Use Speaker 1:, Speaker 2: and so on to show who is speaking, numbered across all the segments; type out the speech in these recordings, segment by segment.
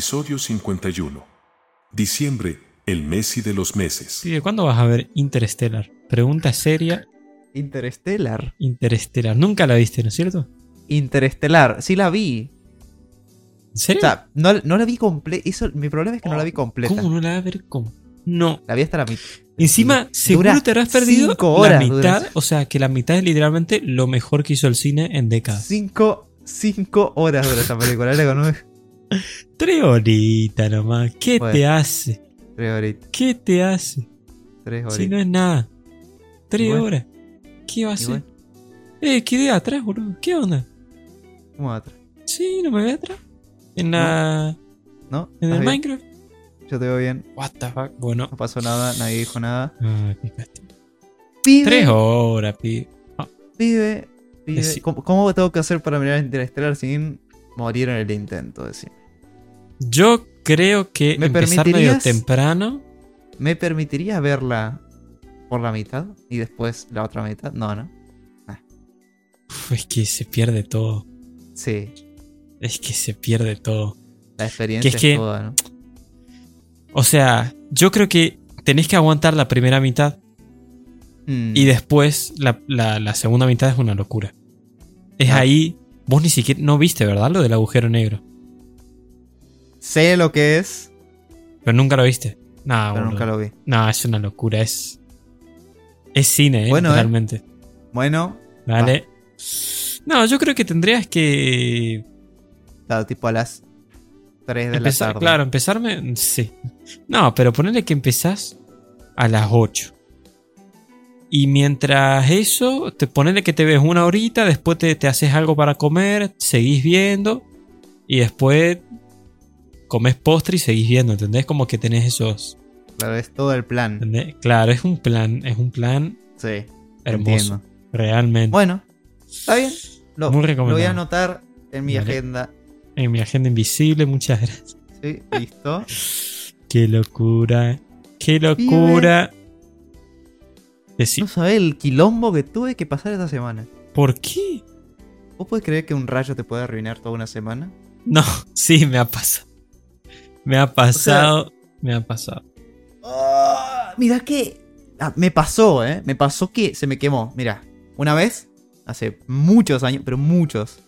Speaker 1: Episodio 51. Diciembre, el Messi de los meses.
Speaker 2: ¿Y de cuándo vas a ver Interstellar? Pregunta seria.
Speaker 3: Interestelar.
Speaker 2: Interstellar. Nunca la viste, ¿no es cierto?
Speaker 3: Interestelar. Sí la vi.
Speaker 2: ¿En serio?
Speaker 3: O sea, no, no la vi completa. Mi problema es que no la vi completa.
Speaker 2: ¿Cómo no la vas a ver? ¿Cómo? No.
Speaker 3: La vi hasta la mitad.
Speaker 2: Encima, seguro
Speaker 3: Dura
Speaker 2: te habrás perdido
Speaker 3: cinco horas,
Speaker 2: la mitad.
Speaker 3: dura.
Speaker 2: O sea, que la mitad es literalmente lo mejor que hizo el cine en décadas.
Speaker 3: Cinco, cinco horas dura esa película. Era con un-
Speaker 2: Tres horitas nomás. ¿Qué
Speaker 3: Bueno.
Speaker 2: te hace?
Speaker 3: Tres horitas.
Speaker 2: ¿Qué te hace?
Speaker 3: Tres horitas.
Speaker 2: Si no es nada. Tres
Speaker 3: bueno.
Speaker 2: horas. ¿Qué va a hacer?
Speaker 3: bueno,
Speaker 2: Eh, quedé atrás, boludo. ¿Qué onda?
Speaker 3: ¿Cómo va atrás?
Speaker 2: Sí, no me ve atrás. En la.
Speaker 3: ¿No?
Speaker 2: En
Speaker 3: ¿Estás
Speaker 2: el
Speaker 3: bien?
Speaker 2: Minecraft.
Speaker 3: Yo te veo bien.
Speaker 2: What the fuck. Bueno.
Speaker 3: No pasó nada. Nadie dijo nada.
Speaker 2: Ah, qué castigo.
Speaker 3: Pibe.
Speaker 2: Tres horas, pibe.
Speaker 3: Pibe. pibe.
Speaker 2: Decí-
Speaker 3: ¿Cómo, cómo tengo que hacer para mirar Interestelar sin morir en el intento? Decime.
Speaker 2: Yo creo que
Speaker 3: ¿Me
Speaker 2: empezar medio temprano.
Speaker 3: ¿Me permitirías verla por la mitad y después la otra mitad? No, no.
Speaker 2: Uf, es que se pierde todo.
Speaker 3: Sí,
Speaker 2: Es que se pierde todo.
Speaker 3: la experiencia
Speaker 2: Que
Speaker 3: es,
Speaker 2: es que-
Speaker 3: toda, ¿no?
Speaker 2: O sea, yo creo que tenés que aguantar la primera mitad
Speaker 3: Mm,
Speaker 2: y después la, la- la segunda mitad es una locura. Es
Speaker 3: Ah.
Speaker 2: ahí. Vos ni siquiera. No viste, ¿verdad? Lo del agujero negro.
Speaker 3: Sé lo que es,
Speaker 2: Pero nunca lo viste. Nah,
Speaker 3: pero
Speaker 2: boludo.
Speaker 3: nunca lo vi.
Speaker 2: No, es una locura. Es. Es cine, ¿eh?
Speaker 3: Bueno, ¿eh?
Speaker 2: Realmente.
Speaker 3: Bueno,
Speaker 2: Dale. No, yo creo que tendrías que.
Speaker 3: claro, tipo a las 3 de
Speaker 2: Empezar,
Speaker 3: la tarde.
Speaker 2: claro, empezarme. Sí. No, pero ponele que empezás a las 8. Y mientras eso, te ponele que te ves una horita, después te, te haces algo para comer, seguís viendo. Y después comes postre y seguís viendo, ¿entendés? Como que tenés esos.
Speaker 3: Claro, es todo el plan.
Speaker 2: ¿entendés? Claro, es un plan, es un plan
Speaker 3: Sí,
Speaker 2: hermoso.
Speaker 3: entiendo.
Speaker 2: Realmente.
Speaker 3: Bueno, está bien. Lo,
Speaker 2: Muy
Speaker 3: lo voy a anotar en mi agenda.
Speaker 2: En mi agenda invisible, muchas gracias.
Speaker 3: Sí, listo.
Speaker 2: Qué locura. Qué locura.
Speaker 3: No sabés el quilombo que tuve que pasar esta semana.
Speaker 2: ¿por qué?
Speaker 3: ¿Vos podés creer que un rayo te puede arruinar toda una semana?
Speaker 2: No, sí, me ha pasado. Me ha pasado. me ha pasado.
Speaker 3: Ah, mira que. ah, me pasó, ¿eh? Me pasó que se me quemó. Mira, una vez, hace muchos años, pero muchos,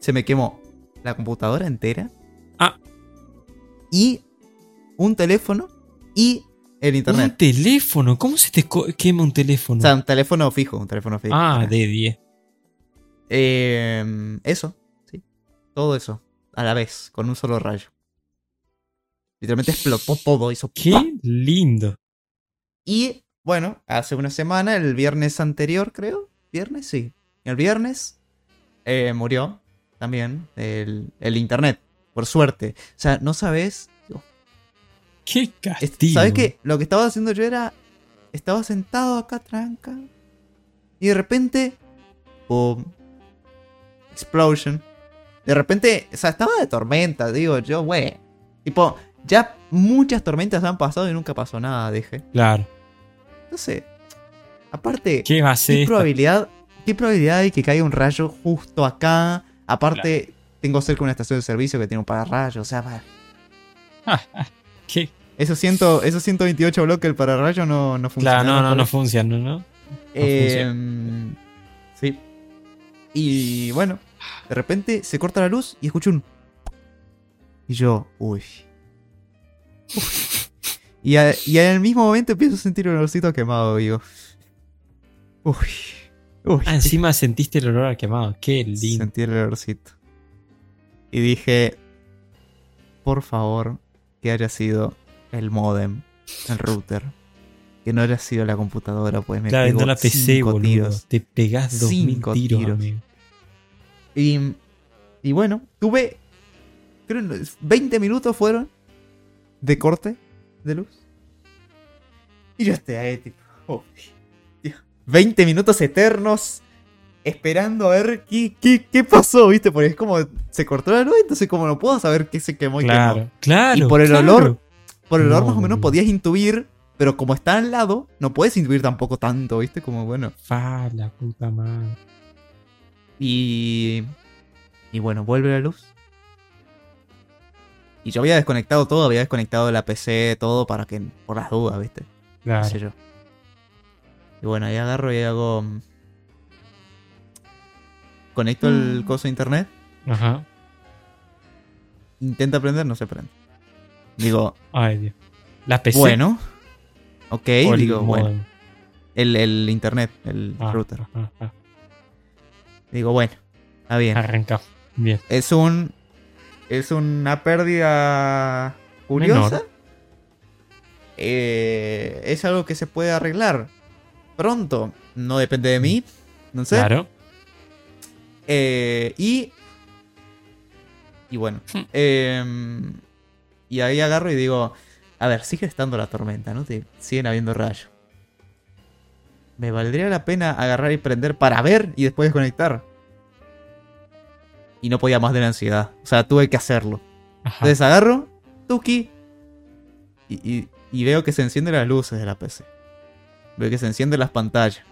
Speaker 3: se me quemó la computadora entera.
Speaker 2: Ah.
Speaker 3: Y un teléfono y el
Speaker 2: Un
Speaker 3: internet.
Speaker 2: teléfono. ¿Cómo se te quema un teléfono?
Speaker 3: O sea, un teléfono fijo, un teléfono fijo.
Speaker 2: ah, de 10.
Speaker 3: Eh, eso, sí. Todo eso, a la vez, con un solo rayo. Literalmente explotó todo, hizo.
Speaker 2: Qué lindo.
Speaker 3: Y bueno, hace una semana, el viernes anterior, creo. ¿Viernes? Sí. El viernes eh, murió también el, el internet, por suerte. O sea, no sabes.
Speaker 2: Qué castigo.
Speaker 3: ¿Sabes qué? Lo que estaba haciendo yo era. Estaba sentado acá, tranca. Y de repente. ¡Pum! Explosion. De repente. O sea, estaba de tormenta, digo yo, güey. Tipo, ya muchas tormentas han pasado y nunca pasó nada, dije.
Speaker 2: Claro.
Speaker 3: No sé. Aparte.
Speaker 2: ¿Qué va a ser?
Speaker 3: ¿Qué probabilidad, ¿Qué probabilidad hay que caiga un rayo justo acá? Aparte, tengo cerca una estación de servicio que tiene un pararrayo. O sea,
Speaker 2: ¿Qué?
Speaker 3: esos, ciento- esos 128 bloques del pararrayo no, no funcionan.
Speaker 2: Claro, no, no, no funciona, ¿no?
Speaker 3: Eh, sí. Y bueno, de repente se corta la luz y escucho un. Y yo, uy. Uy. Y, a- y en el mismo momento empiezo a sentir un olorcito quemado, digo. Uy. Uy.
Speaker 2: Ah, encima sentiste el olor a quemado. Qué lindo.
Speaker 3: Sentí el olorcito. Y dije, por favor, que haya sido el modem, el router. Que no haya sido la computadora, pues me
Speaker 2: Claro,
Speaker 3: pegó
Speaker 2: la PC,
Speaker 3: cinco
Speaker 2: boludo.
Speaker 3: tiros.
Speaker 2: Te pegás dos mil
Speaker 3: Cinco
Speaker 2: tiros,
Speaker 3: tiros.
Speaker 2: amigo.
Speaker 3: Y, y bueno, tuve, creo, 20 minutos fueron de corte de luz. Y yo estoy ahí, tipo, oh, Dios. 20 minutos eternos esperando a ver qué, qué, qué pasó, ¿viste? Porque es como, se cortó la luz, entonces como no puedo saber qué se quemó y qué no.
Speaker 2: Claro, claro.
Speaker 3: Y por el
Speaker 2: claro.
Speaker 3: olor, por el olor
Speaker 2: No,
Speaker 3: más o menos podías intuir, pero como está al lado, no puedes intuir tampoco tanto, ¿viste? Como bueno.
Speaker 2: Fa, la puta madre.
Speaker 3: Y. Y bueno, vuelve la luz. Y yo había desconectado todo, había desconectado la PC, todo para que, por las dudas, ¿viste? sé
Speaker 2: Claro.
Speaker 3: yo. Y bueno, ahí agarro y hago. Mm, Conecto el
Speaker 2: Mm.
Speaker 3: coso a internet,
Speaker 2: Ajá.
Speaker 3: intenta prender, no se prende. Digo,
Speaker 2: Ay, Dios. La PC.
Speaker 3: bueno. Ok,
Speaker 2: o el
Speaker 3: digo, bueno. El, el internet, el
Speaker 2: Ah,
Speaker 3: router.
Speaker 2: ajá, ajá.
Speaker 3: Digo, bueno, está bien.
Speaker 2: Arranca. Bien.
Speaker 3: Es un. Es una pérdida curiosa. Eh, es algo que se puede arreglar pronto. No depende de mí. No sé.
Speaker 2: Claro.
Speaker 3: Eh, y. Y bueno.
Speaker 2: Hmm.
Speaker 3: em, y ahí agarro y digo. A ver, sigue estando la tormenta, ¿no? Te- siguen habiendo rayos. ¿Me valdría la pena agarrar y prender para ver y después desconectar? Y no podía más de la ansiedad. O sea, tuve que hacerlo.
Speaker 2: Ajá.
Speaker 3: Entonces agarro, Tuki. Y, y- y veo que se encienden las luces de la PC. Veo que se encienden las pantallas.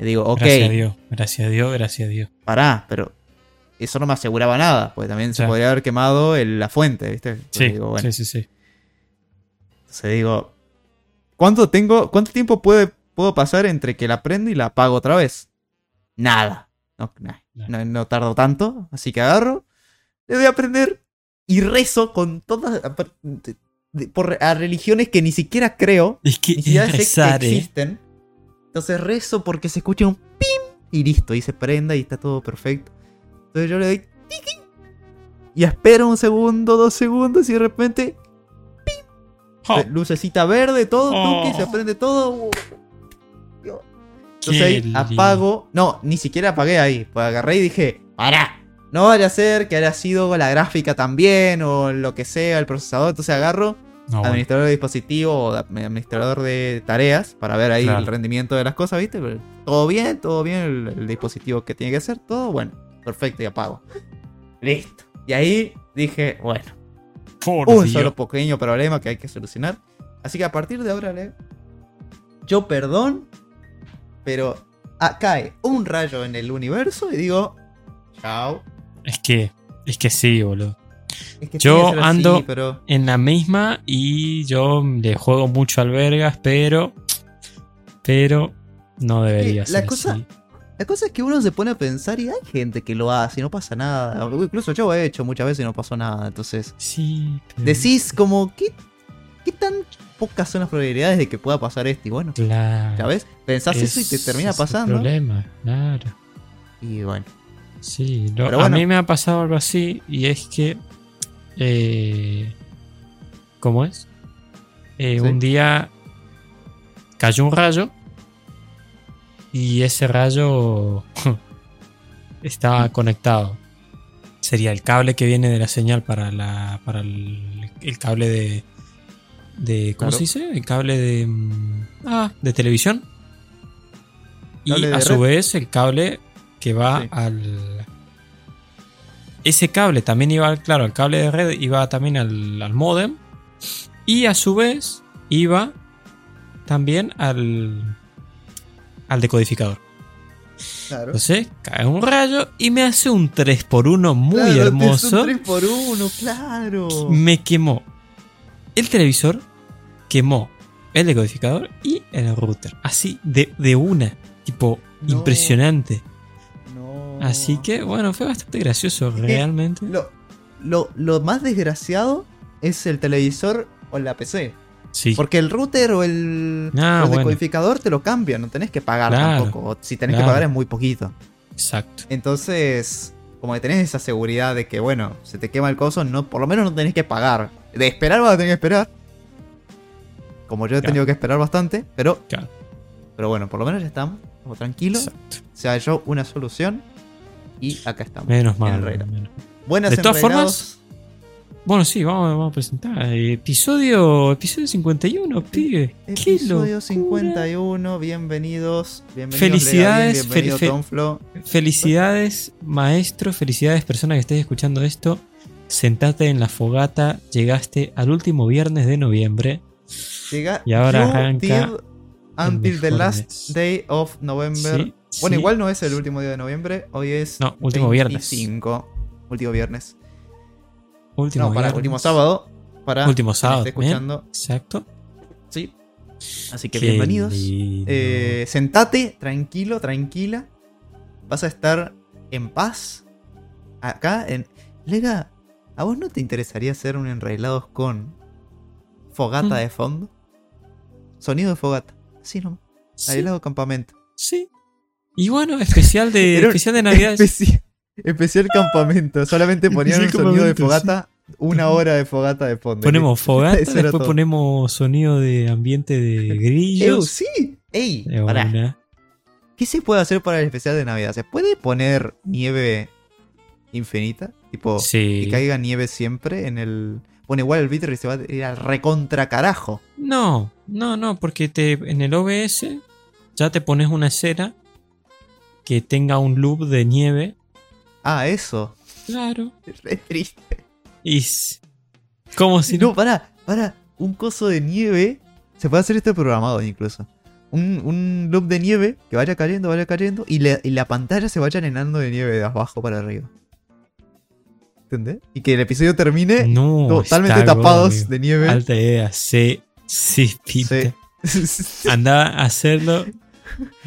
Speaker 3: Y digo, ok,
Speaker 2: Gracias a Dios. Gracias a Dios, gracias a Dios.
Speaker 3: pará, pero eso no me aseguraba nada. Porque también se
Speaker 2: Ya.
Speaker 3: podría haber quemado el- la fuente, ¿viste?
Speaker 2: Sí,
Speaker 3: digo, bueno.
Speaker 2: sí, sí, sí.
Speaker 3: Entonces digo, ¿cuánto tengo, cuánto tiempo puede, puedo pasar entre que la prendo y la apago otra vez? Nada. No, nah, no, no tardo tanto, así que agarro, le voy a prender y rezo con todas por a religiones que ni siquiera creo,
Speaker 2: Es que
Speaker 3: ni siquiera sé que
Speaker 2: eh.
Speaker 3: Entonces rezo porque se escucha un pim y listo, y se prenda y está todo perfecto. Entonces yo le doy tiqui, y espero un segundo, dos segundos y de repente
Speaker 2: Oh,
Speaker 3: eh, lucecita verde, todo,
Speaker 2: Oh.
Speaker 3: tuki, se prende todo. Entonces ahí apago. No, ni siquiera apagué ahí. Pues agarré y dije, para. No vaya a ser que haya sido la gráfica también o lo que sea, el procesador. Entonces agarro
Speaker 2: No, bueno.
Speaker 3: administrador de dispositivo o administrador de tareas para ver ahí
Speaker 2: Claro.
Speaker 3: el rendimiento de las cosas, ¿viste? Pero todo bien, todo bien, el, el dispositivo que tiene que ser, todo bueno. Perfecto, y apago. Listo. Y ahí dije, bueno,
Speaker 2: Por
Speaker 3: un
Speaker 2: Dios.
Speaker 3: solo pequeño problema que hay que solucionar. Así que a partir de ahora, Le, yo perdón, pero ah, cae un rayo en el universo y digo, chao.
Speaker 2: Es que, es que sí, boludo.
Speaker 3: Es que
Speaker 2: Yo
Speaker 3: así,
Speaker 2: ando-
Speaker 3: pero
Speaker 2: En la misma y yo le juego mucho al vergas, pero. Pero no debería
Speaker 3: Eh,
Speaker 2: ser
Speaker 3: la cosa-
Speaker 2: así.
Speaker 3: la cosa es que uno se pone a pensar y hay gente que lo hace y no pasa nada. Incluso yo he hecho muchas veces y no pasó nada. Entonces,
Speaker 2: Sí, pero-
Speaker 3: decís como, ¿qué, qué tan pocas son las probabilidades de que pueda pasar esto? Y bueno,
Speaker 2: Claro.
Speaker 3: ¿sabes? Pensás eso y te
Speaker 2: Es-
Speaker 3: termina
Speaker 2: es
Speaker 3: pasando.
Speaker 2: problema, claro.
Speaker 3: Y bueno.
Speaker 2: Sí, lo- a mí me ha pasado algo así y es que. Eh, ¿Cómo es? Eh,
Speaker 3: Sí.
Speaker 2: Un día cayó un rayo y ese rayo estaba conectado. Sería el cable que viene de la señal para la para el, el cable de de ¿cómo
Speaker 3: Claro.
Speaker 2: se dice? El cable de mm, ah, de televisión. Y
Speaker 3: de
Speaker 2: a su vez el cable que va
Speaker 3: Sí.
Speaker 2: al ese cable también iba, claro, el cable de red iba también al, al modem y a su vez iba también al al decodificador.
Speaker 3: Claro.
Speaker 2: Entonces cae un rayo y me hace un 3x1 muy
Speaker 3: Claro,
Speaker 2: hermoso.
Speaker 3: un 3 por 1 claro.
Speaker 2: Me quemó el televisor, quemó el decodificador y el router. Así de, de una. Tipo,
Speaker 3: No.
Speaker 2: impresionante. Así que, bueno, fue bastante gracioso, realmente.
Speaker 3: Lo, lo, lo más desgraciado es el televisor o la PC.
Speaker 2: Sí,
Speaker 3: Porque el router o el,
Speaker 2: Ah,
Speaker 3: o el
Speaker 2: bueno.
Speaker 3: decodificador te lo cambian, no tenés que pagar
Speaker 2: Claro.
Speaker 3: tampoco. Si tenés que pagar es muy poquito.
Speaker 2: exacto.
Speaker 3: Entonces, como que tenés esa seguridad de que, bueno, se te quema el coso, no, por lo menos no tenés que pagar. De esperar vas a tener que esperar. Como yo he
Speaker 2: Claro.
Speaker 3: tenido que esperar bastante, pero,
Speaker 2: Claro.
Speaker 3: pero bueno, por lo menos ya estamos, estamos tranquilos.
Speaker 2: exacto.
Speaker 3: Se halló una solución y acá estamos.
Speaker 2: Menos mal. menos.
Speaker 3: Buenas
Speaker 2: De todas formas, Bueno, sí, vamos, vamos a presentar. Episodio, episodio 51, pibe.
Speaker 3: Episodio
Speaker 2: locura.
Speaker 3: 51, bienvenidos. bienvenidos
Speaker 2: Felicidades,
Speaker 3: Lea, bienvenido
Speaker 2: fel- fel-
Speaker 3: Tom Flo.
Speaker 2: Felicidades, maestro. Felicidades, persona que estés escuchando esto. Sentate en la fogata. Llegaste al último viernes de noviembre.
Speaker 3: Llega
Speaker 2: Y ahora arranca
Speaker 3: Until the last day of November.
Speaker 2: Sí,
Speaker 3: Bueno,
Speaker 2: sí.
Speaker 3: igual no es el último día de noviembre, hoy es
Speaker 2: No, último viernes.
Speaker 3: 25. Último viernes.
Speaker 2: Último
Speaker 3: no, para
Speaker 2: viernes.
Speaker 3: último sábado. Para
Speaker 2: Último sábado.
Speaker 3: escuchando.
Speaker 2: Exacto.
Speaker 3: Sí. Así que
Speaker 2: Qué
Speaker 3: bienvenidos. Eh, sentate, tranquilo, tranquila. Vas a estar en paz. Acá en. Lega, ¿a vos no te interesaría hacer un enreglados con fogata
Speaker 2: Mm.
Speaker 3: de fondo? Sonido de fogata. Así nomás.
Speaker 2: sí,
Speaker 3: Aislado campamento.
Speaker 2: sí. Y bueno, especial de,
Speaker 3: Era
Speaker 2: especial de Navidad.
Speaker 3: Especi- especial campamento. Solamente ponían un sonido de fogata. Una hora de fogata de fondo.
Speaker 2: Ponemos fogata, después
Speaker 3: todo.
Speaker 2: ponemos sonido de ambiente de grillos.
Speaker 3: sí. Ey, pará. ¿Qué se puede hacer para el especial de Navidad? ¿Se puede poner nieve infinita? Tipo,
Speaker 2: Sí.
Speaker 3: que caiga nieve siempre en el. Bueno, igual el bitter se va a ir al recontra carajo.
Speaker 2: No, no, no, porque te, en el OBS ya te pones una escena que tenga un loop de nieve.
Speaker 3: Ah, eso.
Speaker 2: Claro.
Speaker 3: Es re triste.
Speaker 2: Y como si
Speaker 3: No,
Speaker 2: no.
Speaker 3: para, para. Un coso de nieve. Se puede hacer esto programado incluso. Un, un loop de nieve que vaya cayendo, vaya cayendo. Y, le- y la pantalla se vaya llenando de nieve de abajo para arriba. ¿Entendés? Y que el episodio termine
Speaker 2: No,
Speaker 3: totalmente tapados
Speaker 2: gordo,
Speaker 3: de nieve.
Speaker 2: Alta idea. Sí, sí, pinta.
Speaker 3: Sí.
Speaker 2: Anda a hacerlo.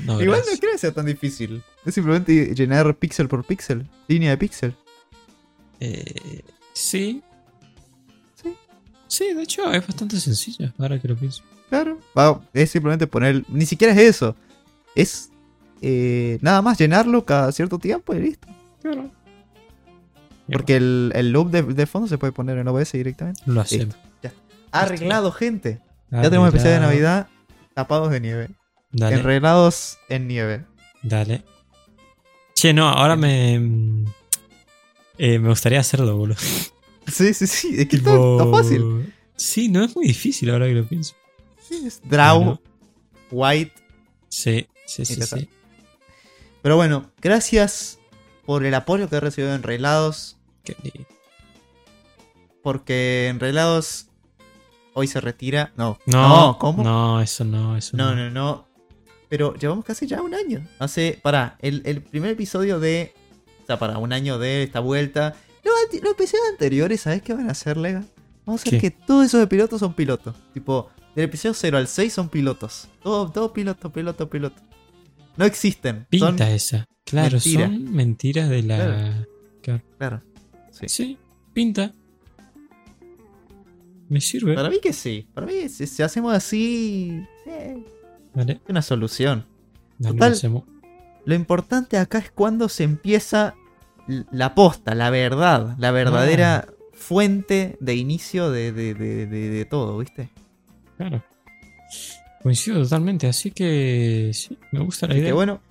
Speaker 2: No,
Speaker 3: Igual no creo que sea tan difícil. Es simplemente llenar píxel por píxel. Línea de píxel.
Speaker 2: Eh, sí.
Speaker 3: Sí.
Speaker 2: Sí, de hecho es bastante sencillo, ahora que lo pienso.
Speaker 3: Claro. Es simplemente poner. Ni siquiera es eso. Es eh, nada más llenarlo cada cierto tiempo y listo.
Speaker 2: Claro.
Speaker 3: Porque el, el loop de, de fondo se puede poner en OBS directamente.
Speaker 2: Lo hacemos.
Speaker 3: Arreglado, gente. Ya tenemos especial de Navidad tapados de nieve.
Speaker 2: Dale,
Speaker 3: Enredados en nieve.
Speaker 2: dale. Che, no, ahora me. mm, eh, me gustaría hacerlo, boludo.
Speaker 3: Sí, sí, sí. Es que está, fácil.
Speaker 2: Sí, no es muy difícil ahora que lo pienso.
Speaker 3: Sí, es draw,
Speaker 2: Bueno.
Speaker 3: white.
Speaker 2: Sí, sí, sí. sí.
Speaker 3: Pero bueno, gracias por el apoyo que he recibido en Enrelados.
Speaker 2: Qué lindo.
Speaker 3: Porque Enrelados hoy se retira. No,
Speaker 2: No,
Speaker 3: ¿cómo?
Speaker 2: No, eso no, eso
Speaker 3: No, no, no. Pero llevamos casi ya un año. Hace, para, el, el primer episodio de... O sea, para un año de esta vuelta. Los, episodios anteriores, ¿sabes qué van a hacer, Lega? Vamos a hacer
Speaker 2: ¿Qué?
Speaker 3: que todos esos pilotos son pilotos. Tipo, del episodio 0 al 6 son pilotos. Todo, todo piloto, piloto, piloto. No existen.
Speaker 2: Pinta
Speaker 3: Son,
Speaker 2: esa. Claro,
Speaker 3: mentira.
Speaker 2: son mentiras de la.
Speaker 3: claro. Sí.
Speaker 2: Sí, pinta. Me sirve.
Speaker 3: Para mí que sí. Para mí, si, si hacemos así... eh,
Speaker 2: Vale,
Speaker 3: una solución.
Speaker 2: dale,
Speaker 3: Total.
Speaker 2: lo
Speaker 3: importante acá es cuando se empieza la posta, la verdad, la verdadera fuente de inicio de, de- de- todo, ¿viste?
Speaker 2: Claro. Coincido totalmente, así que sí, me gusta la
Speaker 3: Así
Speaker 2: idea.
Speaker 3: que bueno,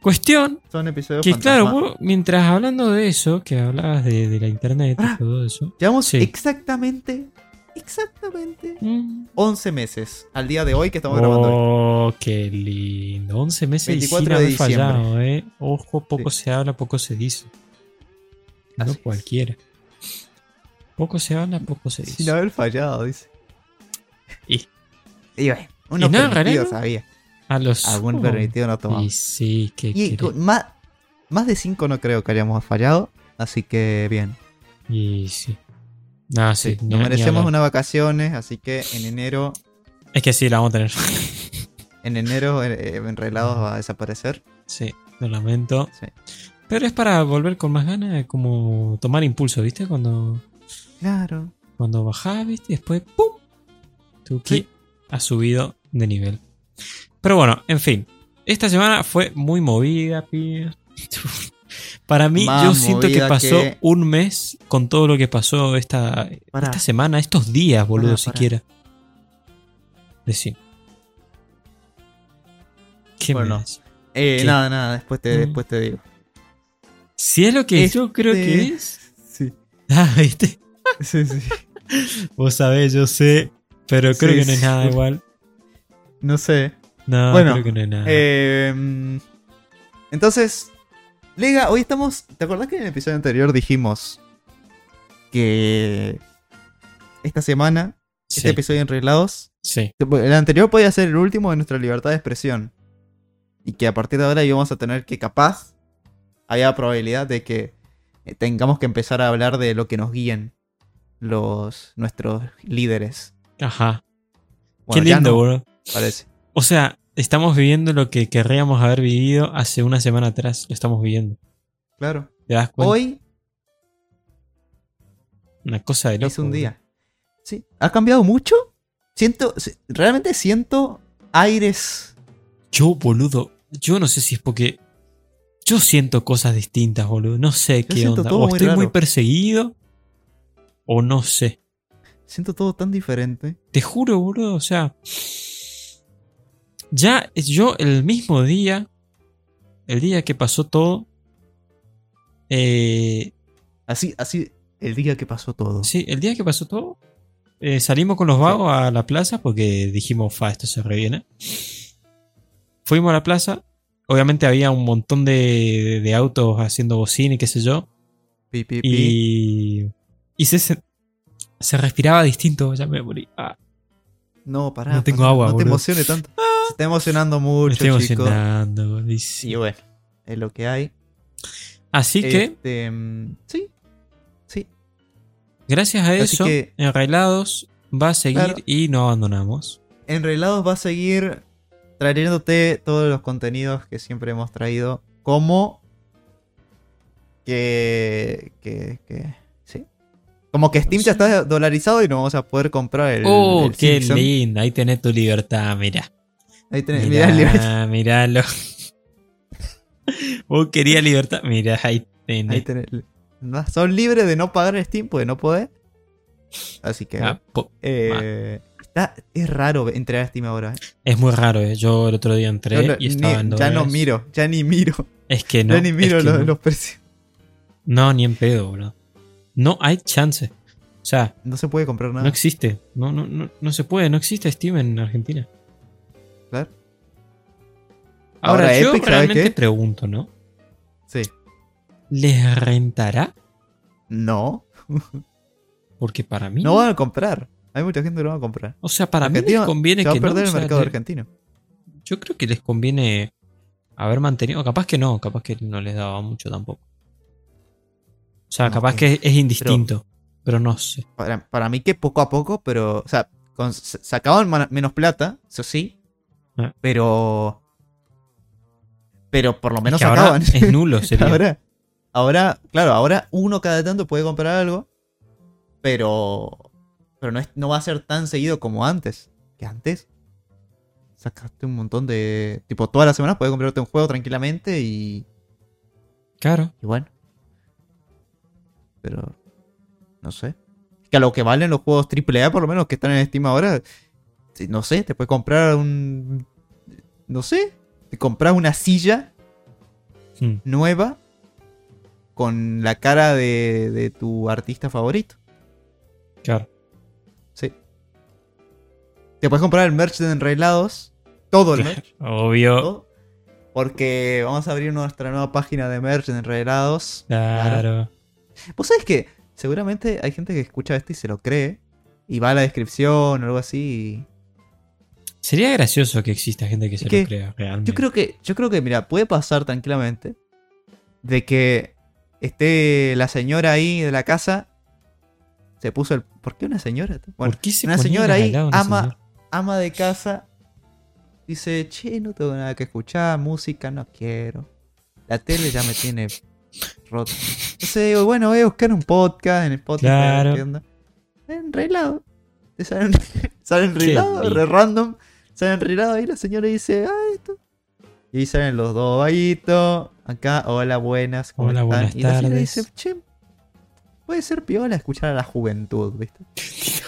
Speaker 2: Cuestión
Speaker 3: son episodios
Speaker 2: que claro,
Speaker 3: fantasma.
Speaker 2: vos, mientras hablando de eso, que hablabas de, la internet
Speaker 3: Ah.
Speaker 2: y todo eso.
Speaker 3: Llevamos
Speaker 2: Sí.
Speaker 3: exactamente, exactamente
Speaker 2: mm,
Speaker 3: 11 meses al día de hoy que estamos grabando. esto.
Speaker 2: Oh, qué lindo. 11 meses y
Speaker 3: 24
Speaker 2: sin
Speaker 3: de diciembre.
Speaker 2: fallado, eh. Ojo, poco
Speaker 3: Sí.
Speaker 2: se habla, poco se dice. No
Speaker 3: es.
Speaker 2: cualquiera. Poco se habla, poco se dice.
Speaker 3: Sin haber fallado, dice.
Speaker 2: Y-
Speaker 3: Y bueno, uno
Speaker 2: Y no,
Speaker 3: permitido sabía.
Speaker 2: A los.
Speaker 3: Algún
Speaker 2: oh,
Speaker 3: permitido no
Speaker 2: Y
Speaker 3: tomamos.
Speaker 2: sí, que.
Speaker 3: Y con- más, más de 5 no creo que hayamos fallado, así que bien.
Speaker 2: Y sí. No, sí.
Speaker 3: Nos merecemos unas vacaciones, así que en enero
Speaker 2: Es que sí, la vamos a tener.
Speaker 3: En enero eh, Enrelados va a desaparecer.
Speaker 2: sí, lo lamento.
Speaker 3: Sí.
Speaker 2: Pero es para volver con más ganas, como tomar impulso, ¿viste? Cuando,
Speaker 3: Claro.
Speaker 2: cuando bajás, ¿viste? Y después, ¡pum! Tu
Speaker 3: Sí.
Speaker 2: ha subido de nivel. Pero bueno, en fin. Esta semana fue muy movida, pibe. Para mí,
Speaker 3: Más
Speaker 2: yo siento que pasó
Speaker 3: que-
Speaker 2: un mes con todo lo que pasó esta, esta semana, estos días, boludo, siquiera. Decí. ¿Qué
Speaker 3: Bueno,
Speaker 2: das?
Speaker 3: Eh,
Speaker 2: ¿Qué?
Speaker 3: nada, nada, después te,
Speaker 2: Mm.
Speaker 3: después te digo.
Speaker 2: Si es lo que
Speaker 3: Este-
Speaker 2: yo creo que es.
Speaker 3: Sí.
Speaker 2: Ah, ¿viste?
Speaker 3: Sí, sí.
Speaker 2: Vos sabés, yo sé. Pero creo
Speaker 3: Sí,
Speaker 2: que no es
Speaker 3: sí.
Speaker 2: nada igual.
Speaker 3: No sé.
Speaker 2: No,
Speaker 3: Bueno,
Speaker 2: creo que no es nada.
Speaker 3: Eh, entonces, Lega, hoy estamos. ¿Te acordás que en el episodio anterior dijimos que esta semana,
Speaker 2: sí,
Speaker 3: este episodio de Enreglados,
Speaker 2: sí.
Speaker 3: el anterior podía ser el último de nuestra libertad de expresión? Y que a partir de ahora íbamos a tener que, capaz, había probabilidad de que eh, tengamos que empezar a hablar de lo que nos guíen los nuestros líderes.
Speaker 2: Ajá.
Speaker 3: Bueno,
Speaker 2: Qué lindo,
Speaker 3: no. Parece.
Speaker 2: O sea, estamos viviendo lo que querríamos haber vivido hace una semana atrás. Lo estamos viviendo.
Speaker 3: Claro.
Speaker 2: ¿Te das cuenta?
Speaker 3: Hoy
Speaker 2: Una cosa de loco.
Speaker 3: es un día. Sí. ¿Ha cambiado mucho? Siento, realmente siento aires.
Speaker 2: Yo, boludo, yo no sé si es porque. Yo siento cosas distintas, boludo. No sé qué onda. O
Speaker 3: muy
Speaker 2: estoy muy perseguido. O no sé.
Speaker 3: Siento todo tan diferente.
Speaker 2: Te juro, boludo. O sea. Ya yo el mismo día. El día que pasó todo. Eh,
Speaker 3: Así, así, el día que pasó todo.
Speaker 2: sí, el día que pasó todo. eh, salimos con los vagos a la plaza porque dijimos, fa, esto se reviene. Fuimos a la plaza. Obviamente había un montón de, de autos haciendo bocina y qué sé yo.
Speaker 3: Pi, pi, pi.
Speaker 2: Y, y se, se, se respiraba distinto. Ya me morí. Ah,
Speaker 3: No, pará.
Speaker 2: No tengo
Speaker 3: pará,
Speaker 2: agua,
Speaker 3: No te emociones tanto. Se está emocionando
Speaker 2: me
Speaker 3: mucho,
Speaker 2: estoy
Speaker 3: chico.
Speaker 2: emocionando. y
Speaker 3: bueno, es lo que hay.
Speaker 2: Así que,
Speaker 3: Este, mm, sí. Sí.
Speaker 2: gracias a
Speaker 3: así
Speaker 2: eso,
Speaker 3: que-
Speaker 2: Enrailados va a seguir
Speaker 3: Claro.
Speaker 2: y no abandonamos.
Speaker 3: Enrelados va a seguir trayéndote todos los contenidos que siempre hemos traído. Como que. que. que. Como que Steam ya está dolarizado y no vamos a poder comprar el.
Speaker 2: oh,
Speaker 3: el
Speaker 2: qué
Speaker 3: Simpson.
Speaker 2: lindo. Ahí tenés tu libertad, mira.
Speaker 3: Ahí tenés, mirá.
Speaker 2: Mirá, miralo. Vos querías libertad. Mirá, ahí tenés.
Speaker 3: Ahí tenés. No, Son libres de no pagar en Steam porque no podés. Así que.
Speaker 2: Ah,
Speaker 3: eh, está, es raro entrar a Steam ahora. eh.
Speaker 2: es muy raro, eh. Yo el otro día entré
Speaker 3: no-
Speaker 2: y estaba en
Speaker 3: ni- ya no miro, ya ni miro.
Speaker 2: Es que no.
Speaker 3: ya ni miro
Speaker 2: es que
Speaker 3: los,
Speaker 2: no.
Speaker 3: los precios.
Speaker 2: No, ni en pedo, bro. No hay chance. O sea,
Speaker 3: No se puede comprar nada.
Speaker 2: no existe. No, no, no, no se puede. No existe Steam en Argentina.
Speaker 3: Claro.
Speaker 2: Ahora,
Speaker 3: Ahora,
Speaker 2: yo
Speaker 3: Epic, ¿sabe
Speaker 2: realmente pregunto, ¿no?
Speaker 3: Sí.
Speaker 2: ¿Les rentará?
Speaker 3: No.
Speaker 2: Porque para mí.
Speaker 3: No van a comprar. Hay mucha gente que no va a comprar.
Speaker 2: O sea, para mí les conviene
Speaker 3: Se va
Speaker 2: que
Speaker 3: a perder
Speaker 2: no.
Speaker 3: el
Speaker 2: o sea,
Speaker 3: mercado
Speaker 2: le-
Speaker 3: argentino.
Speaker 2: Yo creo que les conviene haber mantenido. Capaz que no, capaz que no les daba mucho tampoco. O sea,
Speaker 3: No,
Speaker 2: capaz que es indistinto. Pero, no sé.
Speaker 3: Para, para mí que poco a poco, pero... O sea, con- sacaban menos plata, eso sí.
Speaker 2: Ah.
Speaker 3: Pero... Pero por lo
Speaker 2: Es
Speaker 3: menos
Speaker 2: ahora
Speaker 3: sacaban.
Speaker 2: es nulo, sería.
Speaker 3: ahora, ahora, claro, ahora uno cada tanto puede comprar algo. Pero... Pero no, es- no va a ser tan seguido como antes. Que antes... Sacaste un montón de... Tipo, todas las semanas puedes comprarte un juego tranquilamente y...
Speaker 2: Claro.
Speaker 3: Y bueno. Pero. No sé. Que a lo que valen los juegos AAA, por lo menos que están en Steam ahora. No sé, te puedes comprar un. No sé. Te compras una silla
Speaker 2: Hmm.
Speaker 3: nueva. Con la cara de, de tu artista favorito.
Speaker 2: Claro.
Speaker 3: Sí. Te puedes comprar el merch de Enrailados. Todo el merch.
Speaker 2: Obvio.
Speaker 3: todo, Porque vamos a abrir nuestra nueva página de merch de Enrailados.
Speaker 2: Claro.
Speaker 3: Vos sabés que seguramente hay gente que escucha esto y se lo cree. Y va a la descripción o algo así.
Speaker 2: Sería gracioso que exista gente que se
Speaker 3: que
Speaker 2: lo crea
Speaker 3: y-
Speaker 2: realmente.
Speaker 3: Yo creo que, yo creo que, mira, puede pasar tranquilamente. De que esté la señora ahí de la casa. Se puso el. ¿Por qué una señora? Bueno,
Speaker 2: ¿Por qué se
Speaker 3: una señora ahí
Speaker 2: una
Speaker 3: ama,
Speaker 2: señora?
Speaker 3: ama de casa. Dice, che, no tengo nada que escuchar, música no quiero. La tele ya me tiene roto. Entonces digo, bueno, voy a buscar un podcast en Spotify. a ver
Speaker 2: Claro.
Speaker 3: Te salen,
Speaker 2: lindo.
Speaker 3: re random. Salen enrilado ahí la señora dice, ah, esto. Y ahí salen los dos vaguitos. Acá, hola, buenas. ¿cómo
Speaker 2: Hola,
Speaker 3: están?
Speaker 2: buenas
Speaker 3: y la señora
Speaker 2: tardes.
Speaker 3: dice, che, puede ser piola escuchar a la juventud, ¿viste?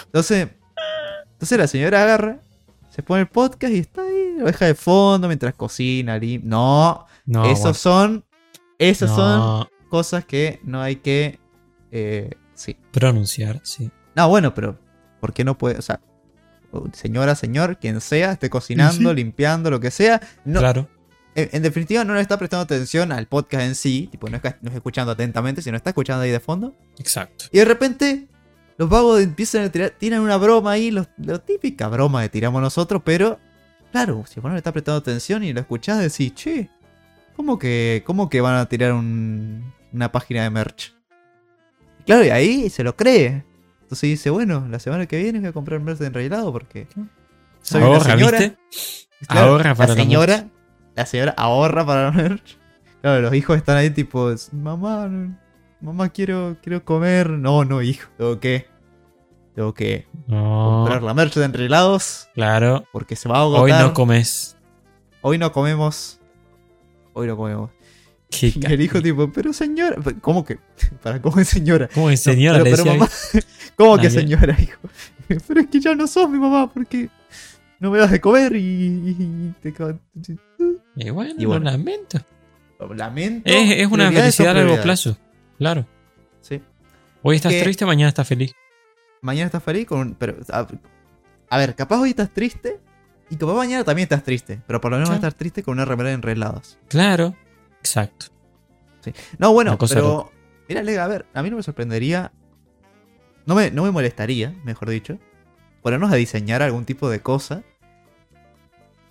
Speaker 3: Entonces, entonces la señora agarra, se pone el podcast y está ahí, lo deja de fondo mientras cocina, lim- No,
Speaker 2: No,
Speaker 3: esos
Speaker 2: bueno,
Speaker 3: son, esas son cosas que no hay que, eh, sí.
Speaker 2: pronunciar, sí.
Speaker 3: No, bueno, pero ¿por qué no puede, o sea, señora, señor, quien sea, esté cocinando,
Speaker 2: Sí.
Speaker 3: limpiando, lo que sea, no,
Speaker 2: Claro.
Speaker 3: en, en definitiva no le está prestando atención al podcast en sí, tipo, no está, no está escuchando atentamente, sino está escuchando ahí de fondo.
Speaker 2: Exacto.
Speaker 3: Y de repente, los vagos empiezan a tirar, tiran una broma ahí, los, la típica broma que tiramos nosotros, pero claro, si vos no le estás prestando atención y lo escuchás, decís, che, ¿cómo que, cómo que van a tirar un- una página de merch? Y claro, y ahí se lo cree. Entonces dice, bueno, la semana que viene voy a comprar merch de enreglado porque soy
Speaker 2: ahorra,
Speaker 3: una señora.
Speaker 2: ¿viste?
Speaker 3: Claro,
Speaker 2: ahorra para
Speaker 3: la señora, la señora ahorra para la merch. Claro, los hijos están ahí tipo, mamá, mamá quiero, quiero comer. No, no, hijo, tengo que, tengo que
Speaker 2: No,
Speaker 3: comprar la merch de enreglados
Speaker 2: claro.
Speaker 3: porque se va a agotar.
Speaker 2: Hoy no comes.
Speaker 3: Hoy no comemos. Hoy no comemos.
Speaker 2: Qué
Speaker 3: Y el hijo tipo, pero señora, ¿cómo que? ¿Para cómo es señora?
Speaker 2: ¿Cómo que señora?
Speaker 3: No, pero, mamá, ¿cómo que
Speaker 2: Nadie.
Speaker 3: señora, hijo? Pero es que ya no sos mi mamá porque no me das de comer y, y te
Speaker 2: Y bueno,
Speaker 3: Y bueno.
Speaker 2: lo lamento.
Speaker 3: lamento.
Speaker 2: Es, es una felicidad a largo plazo. Claro.
Speaker 3: Sí.
Speaker 2: Hoy estás
Speaker 3: que-
Speaker 2: triste, mañana estás feliz.
Speaker 3: Mañana estás feliz con un- pero a, a ver, capaz hoy estás triste y capaz mañana también estás triste, pero por lo menos vas a estar triste con una remera de enreglados.
Speaker 2: Claro. Exacto.
Speaker 3: No, bueno, pero mira, Lega, a ver, a mí no me sorprendería no me no me molestaría, mejor dicho, ponernos a diseñar algún tipo de cosa.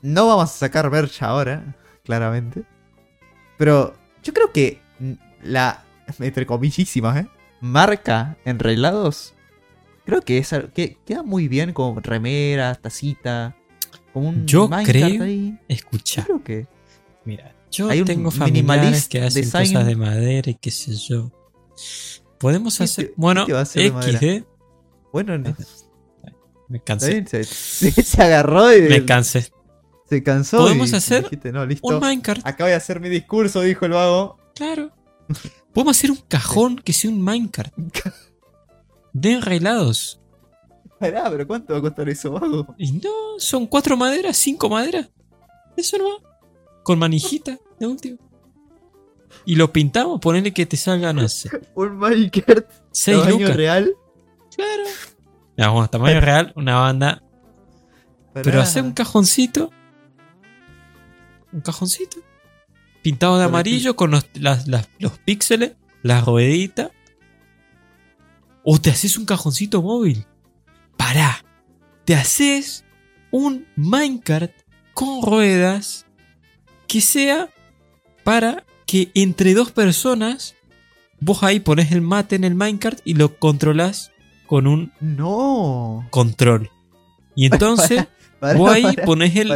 Speaker 3: No vamos a sacar merch ahora, claramente. Pero yo creo que la entre comillísimas, ¿eh? marca enreglados creo que es que queda muy bien con remeras, tacita, como un
Speaker 2: Yo creo-
Speaker 3: ahí. Yo
Speaker 2: Escucha.
Speaker 3: creo que
Speaker 2: Mira, yo
Speaker 3: Hay
Speaker 2: tengo familiares que hacen
Speaker 3: design.
Speaker 2: cosas de madera y qué sé yo. Podemos
Speaker 3: ¿Qué
Speaker 2: hacer.
Speaker 3: te-
Speaker 2: bueno,
Speaker 3: de?
Speaker 2: XD.
Speaker 3: bueno, no,
Speaker 2: Me cansé.
Speaker 3: se, agarró y
Speaker 2: Me cansé.
Speaker 3: se cansó.
Speaker 2: ¿Podemos
Speaker 3: y
Speaker 2: hacer
Speaker 3: dijiste, no, listo.
Speaker 2: Un Minecraft.
Speaker 3: Acá voy a hacer mi discurso, dijo el vago.
Speaker 2: Claro. Podemos hacer un cajón que sea un Minecraft. De enrailados.
Speaker 3: Pará, pero ¿cuánto va a costar eso, vago?
Speaker 2: Y no, son cuatro maderas, cinco maderas. Eso no va. Con manijita, de último. Y lo pintamos, ponerle que te salgan, no sé,
Speaker 3: Un Minecraft
Speaker 2: seis
Speaker 3: tamaño
Speaker 2: lucas.
Speaker 3: real.
Speaker 2: Claro. No, bueno, tamaño real, una banda. Pero
Speaker 3: Pará.
Speaker 2: hacer un cajoncito. Un cajoncito. Pintado de amarillo con los, las- las- los píxeles, las rueditas. O te haces un cajoncito móvil. Pará. Te haces un Minecart con ruedas que sea para que entre dos personas vos ahí pones el mate en el Minecart y lo controlas con un
Speaker 3: No.
Speaker 2: control. Y entonces
Speaker 3: Pará,
Speaker 2: vos ahí
Speaker 3: pará,
Speaker 2: pones el,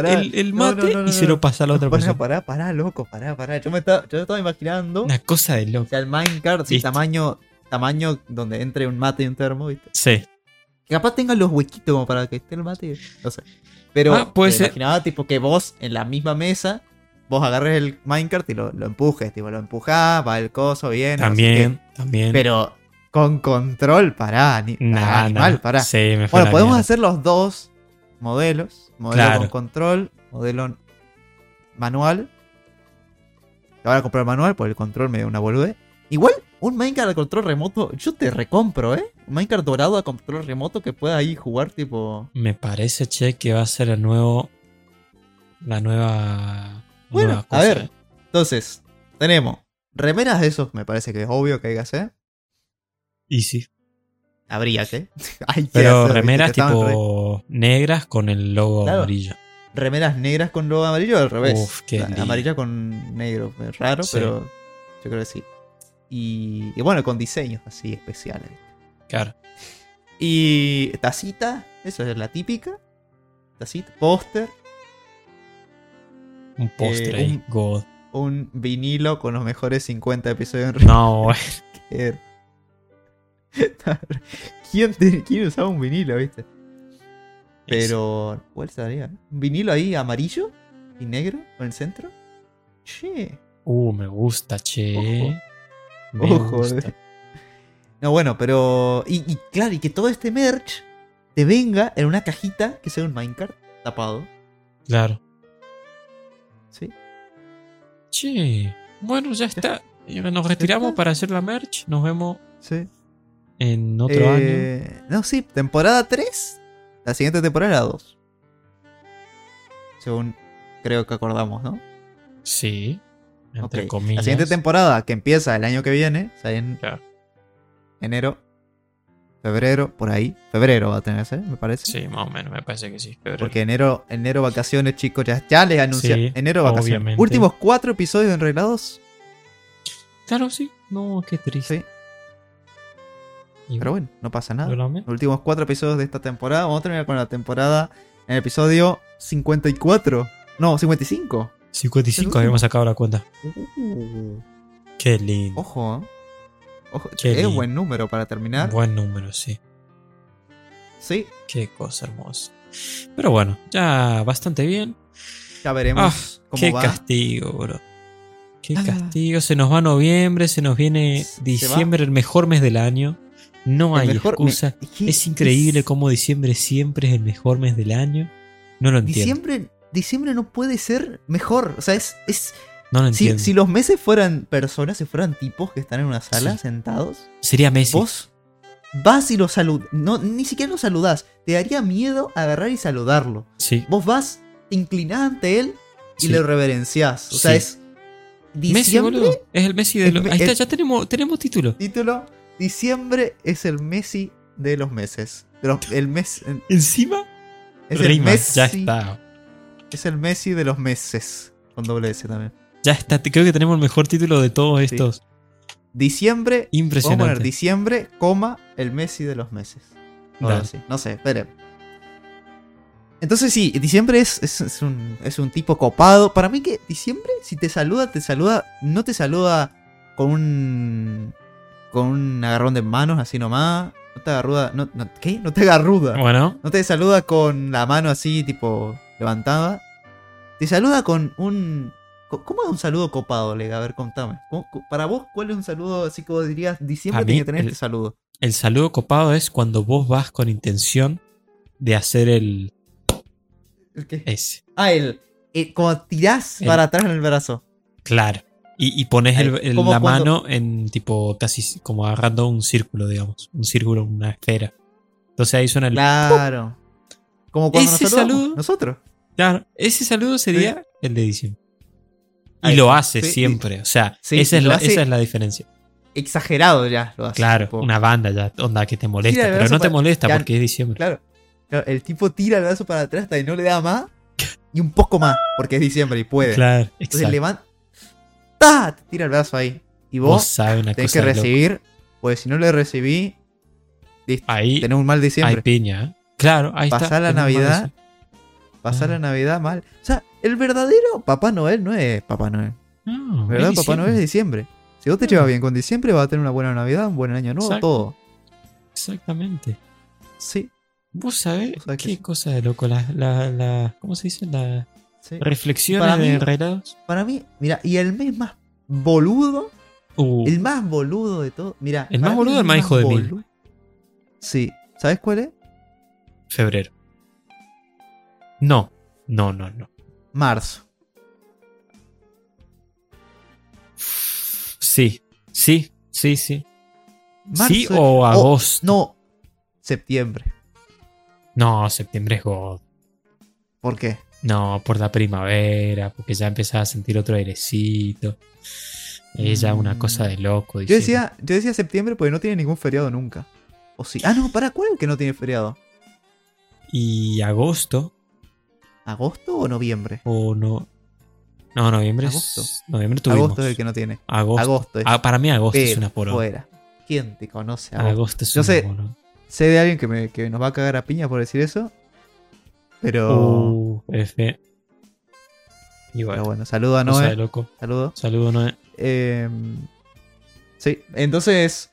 Speaker 2: mate
Speaker 3: no, no, no,
Speaker 2: y se lo pasa a la otra
Speaker 3: Pará,
Speaker 2: persona.
Speaker 3: pará, pará, loco, pará, pará. Yo me estaba, yo me estaba imaginando.
Speaker 2: Una cosa de
Speaker 3: O
Speaker 2: loco.
Speaker 3: sea, el Minecraft, sí, tamaño, tamaño donde entre un mate y un termo, ¿viste?
Speaker 2: Sí.
Speaker 3: Que capaz tengan los huequitos como para que esté el mate. No sé. Pero
Speaker 2: Ah, puede
Speaker 3: me
Speaker 2: ser.
Speaker 3: imaginaba tipo que vos en la misma mesa, vos agarres el Minecraft y lo, lo empujes. Tipo, lo empujás, va el coso no sé
Speaker 2: También, también.
Speaker 3: Pero con control, pará. Ni, pará,
Speaker 2: Nah,
Speaker 3: animal,
Speaker 2: nah.
Speaker 3: pará.
Speaker 2: Sí, me fue
Speaker 3: Bueno, podemos
Speaker 2: mierda.
Speaker 3: hacer los dos modelos. Modelo
Speaker 2: Claro.
Speaker 3: con control, modelo manual. Ahora comprar manual, porque el control me da una boludez. Igual, un Minecraft a control remoto, yo te recompro, ¿eh? Un Minecraft dorado a control remoto que pueda ahí jugar tipo...
Speaker 2: Me parece, che, que va a ser el nuevo. La nueva.
Speaker 3: Bueno, a ver. Entonces, tenemos remeras de esos, me parece que es obvio que hay que hacer.
Speaker 2: Y sí.
Speaker 3: Habría que. Hay que
Speaker 2: Pero remeras tipo negras con el logo
Speaker 3: Claro.
Speaker 2: amarillo.
Speaker 3: Remeras negras con logo amarillo o al revés.
Speaker 2: Uf, qué
Speaker 3: La-
Speaker 2: lindo.
Speaker 3: amarilla con negro. Es raro,
Speaker 2: Sí.
Speaker 3: pero yo creo que sí. Y, y bueno, con diseños así especiales.
Speaker 2: Claro.
Speaker 3: Y tacita, eso es la típica. Tacita, póster,
Speaker 2: Un postre
Speaker 3: Eh,
Speaker 2: ahí.
Speaker 3: un-
Speaker 2: God.
Speaker 3: un vinilo con los mejores 50 episodios en
Speaker 2: No.
Speaker 3: ¿Quién, te- ¿Quién usaba un vinilo, viste? Pero, ¿cuál sería? ¿Un vinilo ahí amarillo y negro en el centro? Che.
Speaker 2: Uh, me gusta, che.
Speaker 3: Ojo.
Speaker 2: Me
Speaker 3: Ojo,
Speaker 2: gusta.
Speaker 3: No, bueno, pero. Y, y claro, y que todo este merch te venga en una cajita que sea un Minecraft tapado.
Speaker 2: Claro. Che. Bueno, ya está. Nos retiramos
Speaker 3: está.
Speaker 2: para hacer la merch. Nos vemos
Speaker 3: Sí.
Speaker 2: en otro año.
Speaker 3: Eh, No, sí, temporada 3. La siguiente temporada era 2. Según creo que acordamos, ¿no?
Speaker 2: Sí. Entre comillas.
Speaker 3: La siguiente temporada que empieza el año que viene, o sea, en
Speaker 2: Claro.
Speaker 3: enero, febrero, por ahí. Febrero va a tener que ser, me parece.
Speaker 2: Sí, más o menos, me parece que sí. Febrero.
Speaker 3: Porque enero, enero vacaciones, chicos, ya, ya les anuncié.
Speaker 2: Sí,
Speaker 3: enero vacaciones.
Speaker 2: obviamente.
Speaker 3: Últimos cuatro episodios enreglados.
Speaker 2: Claro, sí. No, qué triste.
Speaker 3: Sí.
Speaker 2: Y
Speaker 3: Pero bueno, no pasa nada. Los últimos cuatro episodios de esta temporada. Vamos a terminar con la temporada en el episodio 54. No, 55.
Speaker 2: 55
Speaker 3: Pero-
Speaker 2: habíamos sacado la cuenta.
Speaker 3: Uh,
Speaker 2: Qué lindo.
Speaker 3: ojo, ¿eh? Ojo,
Speaker 2: Qué
Speaker 3: es
Speaker 2: lindo.
Speaker 3: buen número para terminar.
Speaker 2: Buen número, sí.
Speaker 3: Sí,
Speaker 2: Qué cosa hermosa. Pero bueno, ya bastante bien.
Speaker 3: ya veremos
Speaker 2: Ah,
Speaker 3: cómo
Speaker 2: Qué
Speaker 3: va.
Speaker 2: castigo, bro. Qué
Speaker 3: Ah.
Speaker 2: castigo. Se nos va noviembre, se nos viene diciembre, el mejor mes del año. No
Speaker 3: El
Speaker 2: hay
Speaker 3: me-
Speaker 2: excusa.
Speaker 3: ¿qué-
Speaker 2: Es increíble
Speaker 3: es-
Speaker 2: cómo diciembre siempre es el mejor mes del año. No lo entiendo.
Speaker 3: Diciembre, diciembre no puede ser mejor. O sea, es. es
Speaker 2: no lo
Speaker 3: si,
Speaker 2: entiendo.
Speaker 3: si los meses fueran personas, si fueran tipos que están en una sala
Speaker 2: Sí.
Speaker 3: sentados,
Speaker 2: Sería Messi.
Speaker 3: vos vas y lo saludas. No, ni siquiera lo saludás. Te daría miedo agarrar y saludarlo.
Speaker 2: Sí.
Speaker 3: Vos vas, te inclinás ante él y
Speaker 2: Sí.
Speaker 3: le reverenciás. O sea, es.
Speaker 2: Messi,
Speaker 3: Diciembre,
Speaker 2: boludo. Es el Messi de los. Ahí está,
Speaker 3: es-
Speaker 2: ya tenemos, tenemos título.
Speaker 3: título. Diciembre es el Messi de los meses. De los- el mes.
Speaker 2: Encima,
Speaker 3: Es el. Messi.
Speaker 2: Ya está.
Speaker 3: Es el Messi de los meses. Con doble S también.
Speaker 2: Ya está. Creo que tenemos el mejor título de todos estos.
Speaker 3: Diciembre. Vamos a
Speaker 2: Impresionante.
Speaker 3: poner diciembre, coma, el Messi de los meses. No sé, esperen. Entonces sí, diciembre es, es- es un, es un tipo copado. Para mí que diciembre, si te saluda, te saluda, no te saluda con un con un agarrón de manos así nomás. No te agarruda, no, no- ¿qué? No te agarruda.
Speaker 2: Bueno,
Speaker 3: No te saluda con la mano así tipo levantada. Te saluda con un ¿Cómo es un saludo copado, Lega? A ver, contame. ¿Cómo- cu- para vos, ¿cuál es un saludo así como dirías? Diciembre tiene que tener
Speaker 2: el-
Speaker 3: este saludo.
Speaker 2: el saludo copado es cuando vos vas con intención de hacer el
Speaker 3: ¿El qué?
Speaker 2: ese.
Speaker 3: Ah, el. el- como tirás
Speaker 2: El-
Speaker 3: para atrás en el brazo.
Speaker 2: Claro. Y, y pones la
Speaker 3: cuando-
Speaker 2: mano en tipo casi como agarrando un círculo, digamos. Un círculo, una esfera. Entonces ahí suena el.
Speaker 3: Claro. Como cuando
Speaker 2: Ese
Speaker 3: nos saludamos
Speaker 2: saludo-
Speaker 3: nosotros.
Speaker 2: Claro, ese saludo sería el de diciembre. Y lo
Speaker 3: está.
Speaker 2: hace
Speaker 3: Sí,
Speaker 2: siempre. O sea,
Speaker 3: Sí,
Speaker 2: esa, es la, esa es la diferencia.
Speaker 3: Exagerado ya lo hace.
Speaker 2: Claro,
Speaker 3: tipo.
Speaker 2: una banda ya, onda que te molesta.
Speaker 3: Tira
Speaker 2: Pero no te
Speaker 3: para-
Speaker 2: molesta
Speaker 3: ya-
Speaker 2: porque es diciembre.
Speaker 3: Claro. El tipo tira el brazo para atrás hasta que no le da más. Y un poco más. Porque es diciembre y puede.
Speaker 2: Claro,
Speaker 3: Entonces
Speaker 2: exacto.
Speaker 3: levanta. ¡Ta! Te tira el brazo ahí. Y
Speaker 2: Vos
Speaker 3: vos
Speaker 2: sabes una
Speaker 3: tenés
Speaker 2: cosa
Speaker 3: que
Speaker 2: de loco.
Speaker 3: recibir. Pues si no le recibí. Listo.
Speaker 2: Ahí
Speaker 3: Tenés un mal
Speaker 2: hay
Speaker 3: diciembre.
Speaker 2: piña. ¿eh? Claro, ahí está.
Speaker 3: Pasar la Navidad. Pasar
Speaker 2: Ah.
Speaker 3: la Navidad mal. O sea, el verdadero Papá Noel no es Papá Noel.
Speaker 2: No, es
Speaker 3: Papá Noel es
Speaker 2: diciembre.
Speaker 3: Si vos te llevas bien con diciembre, vas a tener una buena Navidad, un buen año nuevo,
Speaker 2: Exacto.
Speaker 3: todo.
Speaker 2: Exactamente.
Speaker 3: Sí,
Speaker 2: Vos sabés qué
Speaker 3: sí.
Speaker 2: cosa de loco. La, la, la- ¿Cómo se dice? Las
Speaker 3: sí.
Speaker 2: reflexiones
Speaker 3: Para mí-
Speaker 2: de relatos.
Speaker 3: Para mí, mira, y el mes más boludo,
Speaker 2: Uh,
Speaker 3: el más boludo de todo. Mira,
Speaker 2: El más boludo, el más hijo de mil.
Speaker 3: Sí, ¿sabes cuál es?
Speaker 2: febrero. No, no, no, no.
Speaker 3: Marzo.
Speaker 2: Sí, sí, sí, sí.
Speaker 3: Marzo
Speaker 2: ¿Sí o agosto?
Speaker 3: No, septiembre.
Speaker 2: No, septiembre es God.
Speaker 3: ¿Por qué?
Speaker 2: No, por la primavera, porque ya empezaba a sentir otro airecito. Es ya una cosa de loco.
Speaker 3: Yo decía, yo decía septiembre porque no tiene ningún feriado nunca. O sí. Ah, no, para, ¿cuál es el que no tiene feriado?
Speaker 2: Y agosto,
Speaker 3: ¿Agosto o noviembre?
Speaker 2: o no. No, noviembre
Speaker 3: Agosto.
Speaker 2: es. Noviembre tuvimos.
Speaker 3: Agosto es el que no tiene.
Speaker 2: Agosto.
Speaker 3: Agosto es.
Speaker 2: Ah, para mí agosto es una poronga.
Speaker 3: fuera. ¿Quién te conoce agosto?
Speaker 2: Agosto es
Speaker 3: Yo
Speaker 2: una
Speaker 3: sé.
Speaker 2: poronga.
Speaker 3: Sé de alguien que, me, que nos va a cagar a piña por decir eso. Pero.
Speaker 2: Uh, F. Bueno,
Speaker 3: pero bueno, saludo a Noé.
Speaker 2: loco.
Speaker 3: Saludo.
Speaker 2: Saludo, Noé.
Speaker 3: Eh, sí, entonces.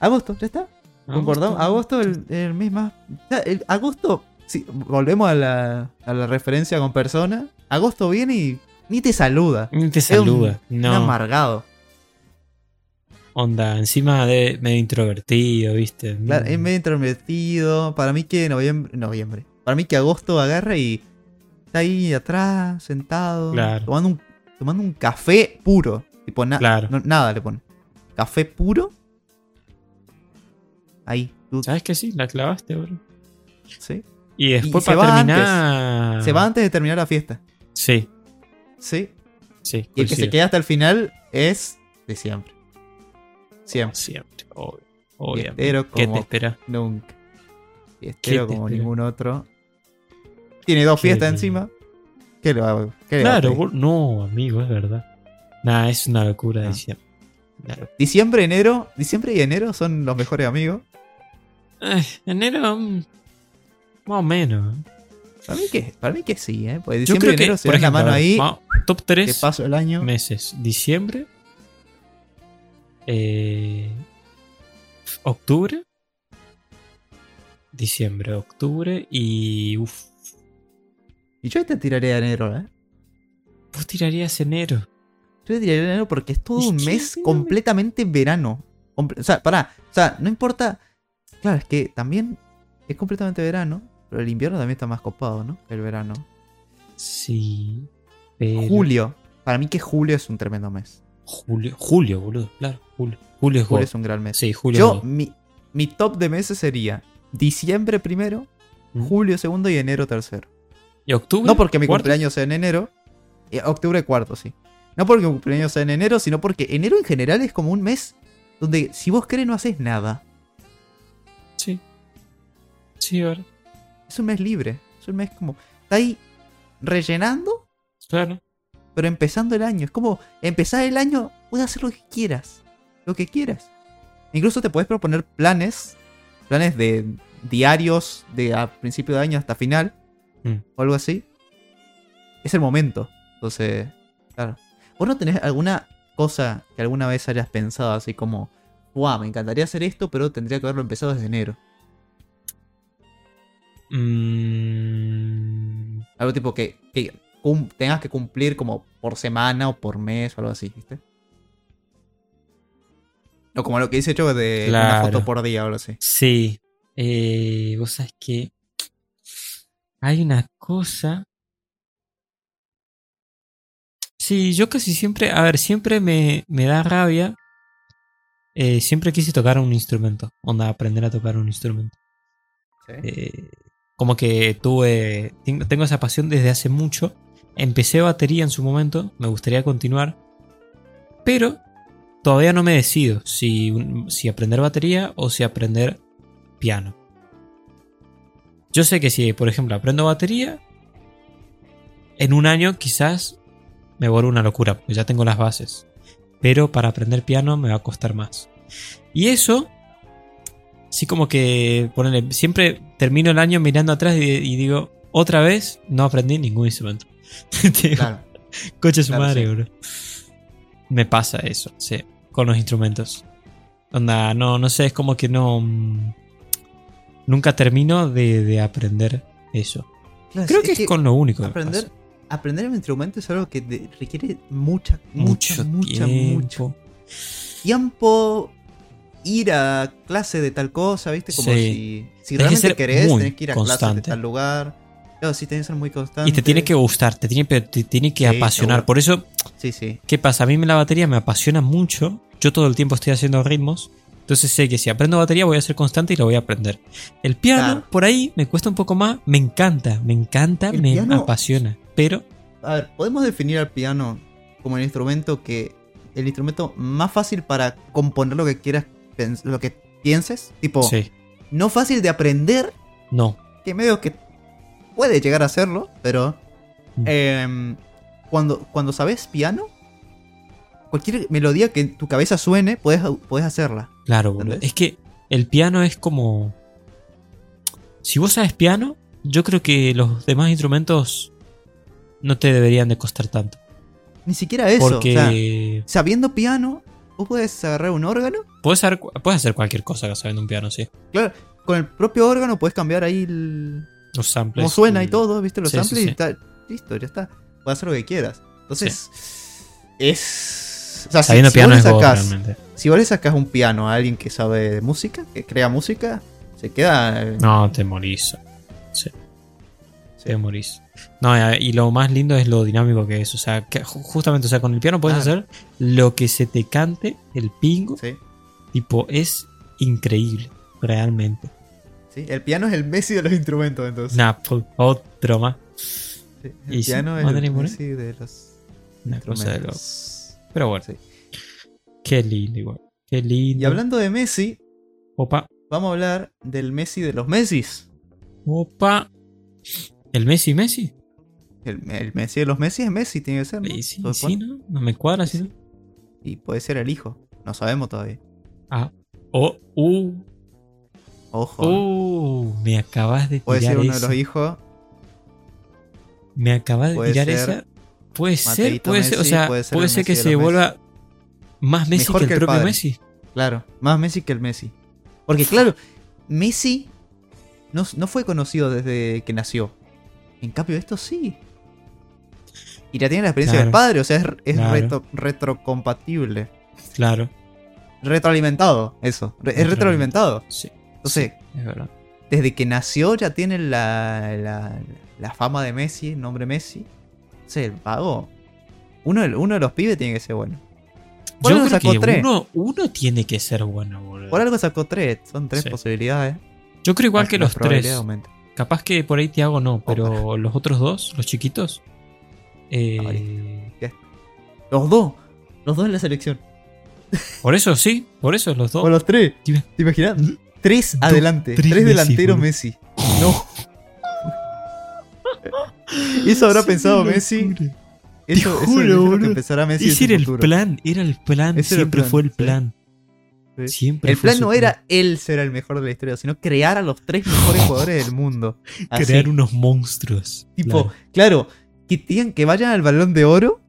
Speaker 3: Agosto, ya está. Concordamos. Agosto, el, el mes más. el- agosto. Sí, volvemos a la, a la referencia con persona. Agosto viene y ni te saluda.
Speaker 2: Ni te
Speaker 3: un-
Speaker 2: saluda.
Speaker 3: Un
Speaker 2: no.
Speaker 3: amargado.
Speaker 2: Onda, encima de medio introvertido, ¿viste?
Speaker 3: Claro, es medio intrometido. Para mí que noviembre. Noviembre. Para mí que agosto agarra y. Está ahí atrás, sentado.
Speaker 2: Claro.
Speaker 3: Tomando un, tomando un café puro. Tipo, na-
Speaker 2: Claro.
Speaker 3: no- nada le pone. Café puro. Ahí. tú-
Speaker 2: ¿Sabes que sí? La clavaste, bro.
Speaker 3: ¿sí?
Speaker 2: Y después
Speaker 3: Y se
Speaker 2: para
Speaker 3: va
Speaker 2: terminar.
Speaker 3: Se va antes de terminar la fiesta.
Speaker 2: Sí,
Speaker 3: Sí.
Speaker 2: sí.
Speaker 3: Y el que se queda hasta el final es de siempre. Siempre.
Speaker 2: Siempre, obvio.
Speaker 3: Fiestero
Speaker 2: ¿Qué te espera?
Speaker 3: nunca. Fiestero
Speaker 2: te
Speaker 3: como
Speaker 2: espera?
Speaker 3: ningún otro. Tiene dos fiestas encima. ¿Qué va a
Speaker 2: Claro, no, amigo, es verdad. Nah, es una locura
Speaker 3: No.
Speaker 2: diciembre. Locura.
Speaker 3: Diciembre, enero. Diciembre y enero son los mejores amigos.
Speaker 2: Eh, enero. Más o menos.
Speaker 3: Para mí que, para mí que sí, ¿eh? Pues
Speaker 2: Yo
Speaker 3: diciembre
Speaker 2: creo
Speaker 3: y
Speaker 2: que.
Speaker 3: enero se
Speaker 2: Por
Speaker 3: dan la
Speaker 2: ejemplo,
Speaker 3: mano ahí.
Speaker 2: top
Speaker 3: Que
Speaker 2: 3
Speaker 3: paso el año.
Speaker 2: meses. Diciembre. eh, octubre. Diciembre, octubre y. Uf,
Speaker 3: Y yo te tiraría enero, ¿eh?
Speaker 2: vos tirarías enero.
Speaker 3: Yo te tiraría enero porque es todo un
Speaker 2: que
Speaker 3: mes
Speaker 2: enero-
Speaker 3: completamente verano. O sea, pará. O sea, no importa. Claro, es que también es completamente verano. Pero el invierno también está más copado, ¿no? Que el verano.
Speaker 2: Sí. Pero-
Speaker 3: Julio. Para mí que julio es un tremendo mes.
Speaker 2: Julio, julio, boludo, claro. Julio, julio es
Speaker 3: Julio es un gran mes.
Speaker 2: Sí, julio
Speaker 3: Yo,
Speaker 2: es
Speaker 3: mi, mi top de meses sería diciembre primero,
Speaker 2: Mm.
Speaker 3: julio segundo y enero tercero.
Speaker 2: ¿Y octubre?
Speaker 3: No porque mi cumpleaños sea en enero. eh, octubre cuarto, sí. No porque mi cumpleaños sea en enero, sino porque enero en general es como un mes donde si vos querés no haces nada.
Speaker 2: Sí. Sí, ahora.
Speaker 3: Es un mes libre. Es un mes como... Está ahí rellenando,
Speaker 2: Claro.
Speaker 3: pero empezando el año. Es como empezar el año, puedes hacer lo que quieras. Lo que quieras. Incluso te puedes proponer planes. Planes de diarios de a principio de año hasta final.
Speaker 2: Mm.
Speaker 3: O algo así. Es el momento. Entonces, claro. ¿Vos no tenés alguna cosa que alguna vez hayas pensado así como... Wow, me encantaría hacer esto, pero tendría que haberlo empezado desde enero.
Speaker 2: Mm,
Speaker 3: Algo tipo que, que tengas que cumplir como por semana o por mes o algo así, ¿viste? O como lo que dice yo de una foto por día o algo así.
Speaker 2: sí. Eh, vos sabés que hay una cosa. Sí, yo casi siempre, a ver, siempre me, me da rabia. Eh, siempre quise tocar un instrumento. Onda, aprender a tocar un instrumento. Eh, como que tuve. Tengo, esa pasión desde hace mucho. Empecé batería en su momento. Me gustaría continuar. Pero todavía no me decido si, si aprender batería o si aprender piano. Yo sé que si, por ejemplo, aprendo batería, en un año quizás me vuelvo una locura, porque ya tengo las bases. Pero para aprender piano me va a costar más. Y eso, sí como que, ponele, siempre termino el año mirando atrás y, y digo, otra vez no aprendí ningún instrumento. Digo,
Speaker 3: Claro.
Speaker 2: Coche su
Speaker 3: Claro,
Speaker 2: madre,
Speaker 3: sí.
Speaker 2: bro. Me pasa eso, sí, con los instrumentos. Onda, no, no sé, es como que no. mm, Nunca termino de, de aprender eso.
Speaker 3: Claro,
Speaker 2: Creo que es con lo único
Speaker 3: aprender, aprender un instrumento es algo que requiere mucha, mucha,
Speaker 2: mucho,
Speaker 3: mucha,
Speaker 2: tiempo.
Speaker 3: mucho tiempo. Ir a clase de tal cosa, ¿viste? Como
Speaker 2: Sí.
Speaker 3: si, si
Speaker 2: que
Speaker 3: realmente
Speaker 2: ser
Speaker 3: querés, tenés que ir a clase de tal lugar. Claro, sí, tenés que ser muy constante.
Speaker 2: Y te tiene que gustar, te tiene, te tiene que
Speaker 3: Sí,
Speaker 2: apasionar.
Speaker 3: seguro.
Speaker 2: Por eso,
Speaker 3: Sí, sí.
Speaker 2: ¿qué pasa? A mí la batería me apasiona mucho. Yo todo el tiempo estoy haciendo ritmos. Entonces sé que si aprendo batería voy a ser constante y lo voy a aprender. El piano,
Speaker 3: Claro.
Speaker 2: por ahí, me cuesta un poco más. Me encanta, me encanta,
Speaker 3: El
Speaker 2: me
Speaker 3: piano-
Speaker 2: apasiona. Pero,
Speaker 3: A ver, podemos definir al piano como el instrumento que. El instrumento más fácil para componer lo que quieras, lo que pienses. Tipo,
Speaker 2: sí,
Speaker 3: no fácil de aprender,
Speaker 2: no.
Speaker 3: que medio que puede llegar a serlo, pero.
Speaker 2: Mm.
Speaker 3: em, cuando, cuando sabes piano, cualquier melodía que en tu cabeza suene, puedes, puedes hacerla.
Speaker 2: Claro, boludo. Es que el piano es como. Si vos sabes piano, yo creo que los demás instrumentos no te deberían de costar tanto.
Speaker 3: Ni siquiera eso. o sea,
Speaker 2: porque
Speaker 3: sabiendo piano, vos puedes agarrar un órgano.
Speaker 2: puedes, hacer, puedes hacer cualquier cosa sabiendo un piano, sí.
Speaker 3: Claro, con el propio órgano puedes cambiar ahí el,
Speaker 2: Los samples.
Speaker 3: cómo suena y todo, ¿viste? Los
Speaker 2: Sí,
Speaker 3: samples
Speaker 2: sí.
Speaker 3: y está listo, ya está. Puedes hacer lo que quieras. Entonces, es. O sea, si,
Speaker 2: Sabiendo
Speaker 3: si
Speaker 2: piano
Speaker 3: vos
Speaker 2: es
Speaker 3: le
Speaker 2: God,
Speaker 3: sacás,
Speaker 2: realmente.
Speaker 3: si vos le sacás un piano a alguien que sabe de música, que crea música, se queda. eh,
Speaker 2: No, te morís. Sí.
Speaker 3: Sí.
Speaker 2: Te morís. No, eh, y lo más lindo es lo dinámico que es. O sea, que ju- justamente, o sea, con el piano puedes hacer lo que se te cante, el pingo.
Speaker 3: sí,
Speaker 2: Tipo, es increíble. Realmente.
Speaker 3: sí. El piano es el Messi de los instrumentos, entonces.
Speaker 2: Nah, otro más.
Speaker 3: Sí, El
Speaker 2: y sí,
Speaker 3: piano es
Speaker 2: no
Speaker 3: el. Messi de los
Speaker 2: Una cosa de
Speaker 3: instrumentos.
Speaker 2: Pero bueno.
Speaker 3: Sí.
Speaker 2: Qué lindo, igual. Qué lindo.
Speaker 3: Y hablando de Messi,
Speaker 2: Opa.
Speaker 3: vamos a hablar del Messi de los Messis.
Speaker 2: Opa. ¿El Messi Messi?
Speaker 3: El, el Messi de los Messi es Messi, tiene que ser. ¿no?
Speaker 2: Sí. ¿no? No me cuadra, ¿sí?
Speaker 3: Y puede ser el hijo. No sabemos todavía.
Speaker 2: Ah. Oh, uh.
Speaker 3: Ojo.
Speaker 2: Uh, me acabas de
Speaker 3: Puede
Speaker 2: tirar
Speaker 3: ser uno de los hijos.
Speaker 2: Me acabas de
Speaker 3: Puede
Speaker 2: tirar esa. Puede ser, puede ser. O sea,
Speaker 3: puede
Speaker 2: puede
Speaker 3: ser
Speaker 2: que se vuelva más Messi
Speaker 3: Mejor
Speaker 2: que el
Speaker 3: que el
Speaker 2: propio
Speaker 3: padre.
Speaker 2: Messi.
Speaker 3: Claro, más Messi que el Messi. Porque claro, Messi no, no fue conocido desde que nació. En cambio, esto sí. Y ya tiene la experiencia
Speaker 2: Claro.
Speaker 3: del padre, o sea, es, es
Speaker 2: Claro.
Speaker 3: retro- retrocompatible.
Speaker 2: Claro.
Speaker 3: Retroalimentado, eso. Re- es retroalimentado.
Speaker 2: Sí.
Speaker 3: Entonces,
Speaker 2: es verdad.
Speaker 3: desde que nació ya tiene la, la, la fama de Messi, el nombre Messi. O sea, el vago. Uno, de- uno de los pibes tiene que ser bueno. Por
Speaker 2: Yo
Speaker 3: algo
Speaker 2: creo
Speaker 3: sacó
Speaker 2: que
Speaker 3: tres.
Speaker 2: uno, uno tiene que ser bueno, boludo.
Speaker 3: Por algo sacó tres. Son tres
Speaker 2: Sí.
Speaker 3: posibilidades.
Speaker 2: Yo creo igual que
Speaker 3: la
Speaker 2: los tres.
Speaker 3: aumenta.
Speaker 2: Capaz que por ahí Tiago no, pero los otros dos, los chiquitos. eh,
Speaker 3: Ahorita. Los dos. Los dos en la selección.
Speaker 2: por eso sí, por eso los dos.
Speaker 3: O los tres. ¿Te imaginas? Tres adelante.
Speaker 2: tres
Speaker 3: delanteros. Messi. No. Eso habrá pensado Messi. Eso,
Speaker 2: Te
Speaker 3: eso
Speaker 2: juro,
Speaker 3: es lo que Messi
Speaker 2: Ese era el
Speaker 3: futuro.
Speaker 2: plan, era el plan,
Speaker 3: Ese era el
Speaker 2: siempre
Speaker 3: plan,
Speaker 2: fue el plan.
Speaker 3: Sí.
Speaker 2: Siempre
Speaker 3: El plan no era él ser el mejor de la historia, sino crear a los tres mejores jugadores del mundo. Así.
Speaker 2: crear unos monstruos.
Speaker 3: Tipo,
Speaker 2: Claro.
Speaker 3: claro, que digan que vayan al balón de oro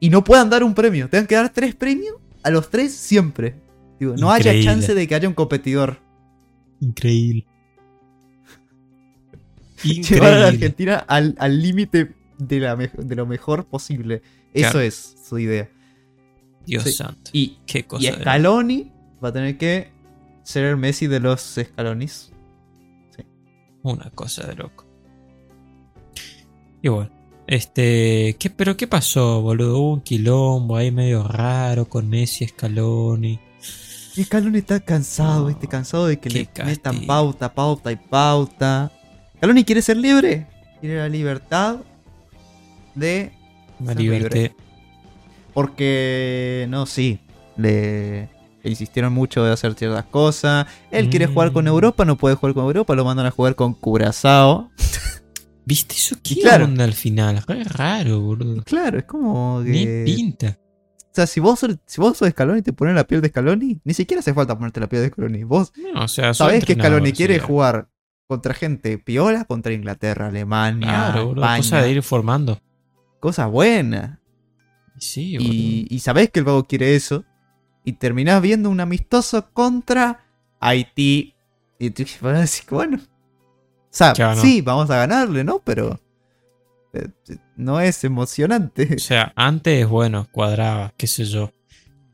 Speaker 3: y no puedan dar un premio. Tengan que dar tres premios a los tres siempre. Digo, no haya
Speaker 2: Increíble.
Speaker 3: chance de que haya un competidor.
Speaker 2: Increíble.
Speaker 3: Llevar a la
Speaker 2: Increíble.
Speaker 3: Argentina al al límite de, la de lo mejor posible. Eso es su idea.
Speaker 2: Dios
Speaker 3: Sí.
Speaker 2: santo.
Speaker 3: Y,
Speaker 2: Qué cosa.
Speaker 3: y Scaloni va a tener que ser el Messi de los Scalonis.
Speaker 2: Una cosa de loco. Y bueno. Este. ¿qué, ¿Pero qué pasó, boludo? Hubo un quilombo ahí medio raro con Messi Scaloni.
Speaker 3: Y Scaloni está cansado,
Speaker 2: No,
Speaker 3: ¿viste? Cansado de que le metan pauta, pauta y pauta. Scaloni quiere ser libre. Quiere la libertad de
Speaker 2: liberté.
Speaker 3: libre. Porque, no, sí, le insistieron mucho de hacer ciertas cosas. Él quiere jugar con
Speaker 2: Mm.
Speaker 3: Europa, no puede jugar con Europa, lo mandan a jugar con Curazao.
Speaker 2: ¿Viste eso? ¿Qué
Speaker 3: claro.
Speaker 2: onda al final? Re raro, boludo.
Speaker 3: Claro, es como
Speaker 2: Ni pinta.
Speaker 3: O sea, si vos, sos- si vos sos Scaloni y te pones la piel de Scaloni, ni siquiera hace falta ponerte la piel de Scaloni. Vos
Speaker 2: No, o sea,
Speaker 3: sabés que Scaloni quiere jugar contra gente piola, contra Inglaterra, Alemania,
Speaker 2: Claro, boludo.
Speaker 3: España.
Speaker 2: Cosa de ir formando.
Speaker 3: Cosas buenas.
Speaker 2: Sí.
Speaker 3: Y, y sabés que el vago quiere eso. Y terminás viendo un amistoso contra Haití. Y tú vas a decir, bueno. O sea,
Speaker 2: no.
Speaker 3: sí, vamos a ganarle, ¿no? Pero. eh, No es emocionante.
Speaker 2: O sea, antes, bueno, cuadraba, qué sé yo.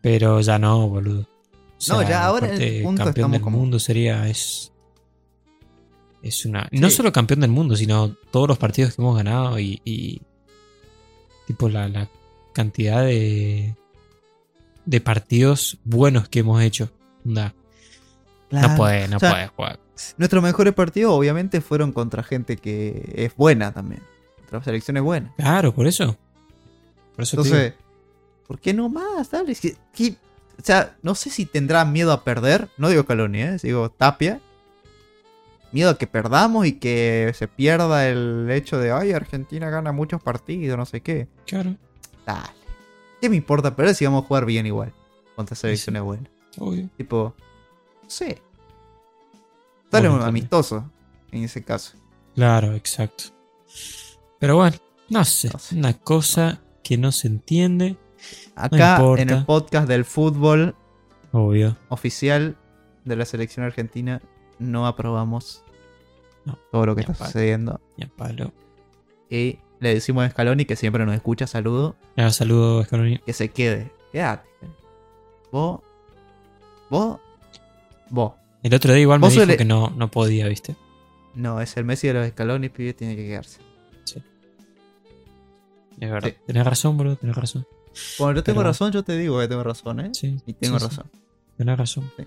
Speaker 2: Pero ya no, boludo. O
Speaker 3: No, ya ahora en el punto
Speaker 2: campeón del
Speaker 3: como-
Speaker 2: mundo sería. Es. Es una. No solo campeón del mundo, sino todos los partidos que hemos ganado y. y tipo, la, la cantidad de. De partidos buenos que hemos hecho. Onda,
Speaker 3: Claro.
Speaker 2: No puede, no
Speaker 3: O sea,
Speaker 2: puede jugar.
Speaker 3: Nuestros mejores partidos, obviamente, fueron contra gente que es buena también. Contra selecciones buenas.
Speaker 2: Claro, por eso. Por.
Speaker 3: Entonces, ¿por qué no más? Dale, o sea, no sé si tendrá miedo a perder. No digo Caloni, ¿eh? digo Tapia. Miedo a que perdamos y que se pierda el hecho de, ay, Argentina gana muchos partidos, no sé qué.
Speaker 2: Claro,
Speaker 3: Dale. ¿Qué me importa perder si vamos a jugar bien igual? Contra selecciones buenas.
Speaker 2: obvio.
Speaker 3: Tipo, no sé. Dale un
Speaker 2: Bueno,
Speaker 3: amistoso en ese caso.
Speaker 2: Claro, exacto. Pero bueno, no sé.
Speaker 3: No sé.
Speaker 2: Una cosa que no se entiende.
Speaker 3: Acá en el podcast del fútbol
Speaker 2: Obvio.
Speaker 3: oficial de la selección argentina no aprobamos
Speaker 2: No,
Speaker 3: todo lo que está
Speaker 2: palo.
Speaker 3: sucediendo.
Speaker 2: Ya palo.
Speaker 3: Y le decimos a Scaloni que siempre nos escucha, saludo,
Speaker 2: Ya saludo, Scaloni.
Speaker 3: que se quede. Quédate. Vos. Vos. Vos.
Speaker 2: El otro día igual me dijo que no, no podía, ¿viste?
Speaker 3: No, es el Messi de los Scaloni, pibe, tiene que quedarse.
Speaker 2: Es verdad.
Speaker 3: Sí.
Speaker 2: Tenés razón, boludo, tenés razón.
Speaker 3: Cuando yo tengo
Speaker 2: Pero-
Speaker 3: razón, yo te digo que tengo razón, ¿eh?
Speaker 2: Sí.
Speaker 3: Y tengo
Speaker 2: sí, sí,
Speaker 3: razón.
Speaker 2: tenés razón.
Speaker 3: Sí.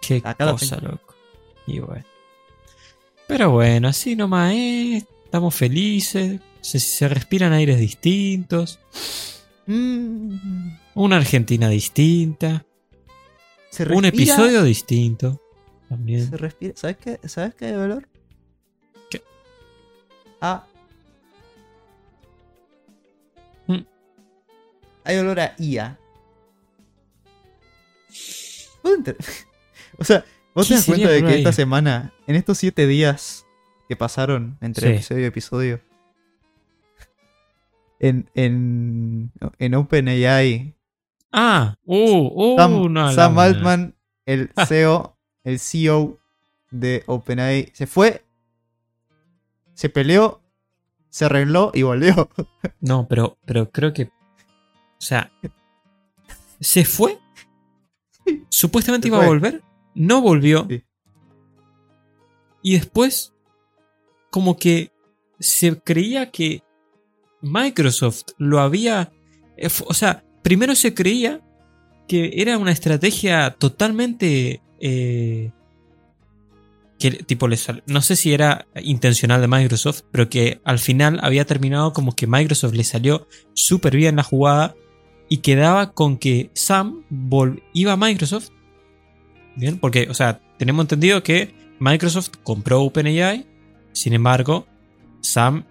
Speaker 2: Qué
Speaker 3: Acá
Speaker 2: cosa, loco. Y bueno. Pero bueno, así nomás es. Estamos felices. Se, se respiran aires distintos.
Speaker 3: Mm,
Speaker 2: Una Argentina distinta.
Speaker 3: se
Speaker 2: Un episodio distinto. También.
Speaker 3: Se respira. ¿Sabes qué? ¿Sabes qué hay de valor?
Speaker 2: ¿Qué?
Speaker 3: Ah.
Speaker 2: Mm.
Speaker 3: Hay olor a IA. ¿Puedo enter- O sea, ¿Vos
Speaker 2: ¿Qué
Speaker 3: te das cuenta de que esta semana, en estos siete días que pasaron entre
Speaker 2: Sí.
Speaker 3: episodio y episodio, en, en, en OpenAI,
Speaker 2: Ah, uh, uh,
Speaker 3: Sam,
Speaker 2: no,
Speaker 3: Sam. Altman, el CEO, el CEO de OpenAI, se fue, se peleó, se arregló y volvió.
Speaker 2: No, pero, pero creo que. O sea. Se fue. Supuestamente
Speaker 3: Se
Speaker 2: iba a
Speaker 3: fue.
Speaker 2: volver. No volvió.
Speaker 3: Sí.
Speaker 2: Y después. Como que se creía que Microsoft lo había. eh, O sea, primero se creía que era una estrategia totalmente. eh, que tipo le sal- no sé si era intencional de Microsoft, pero que al final había terminado como que Microsoft le salió súper bien la jugada y quedaba con que Sam iba a Microsoft. Bien, porque, o sea, tenemos entendido que Microsoft compró OpenAI, sin embargo, Sam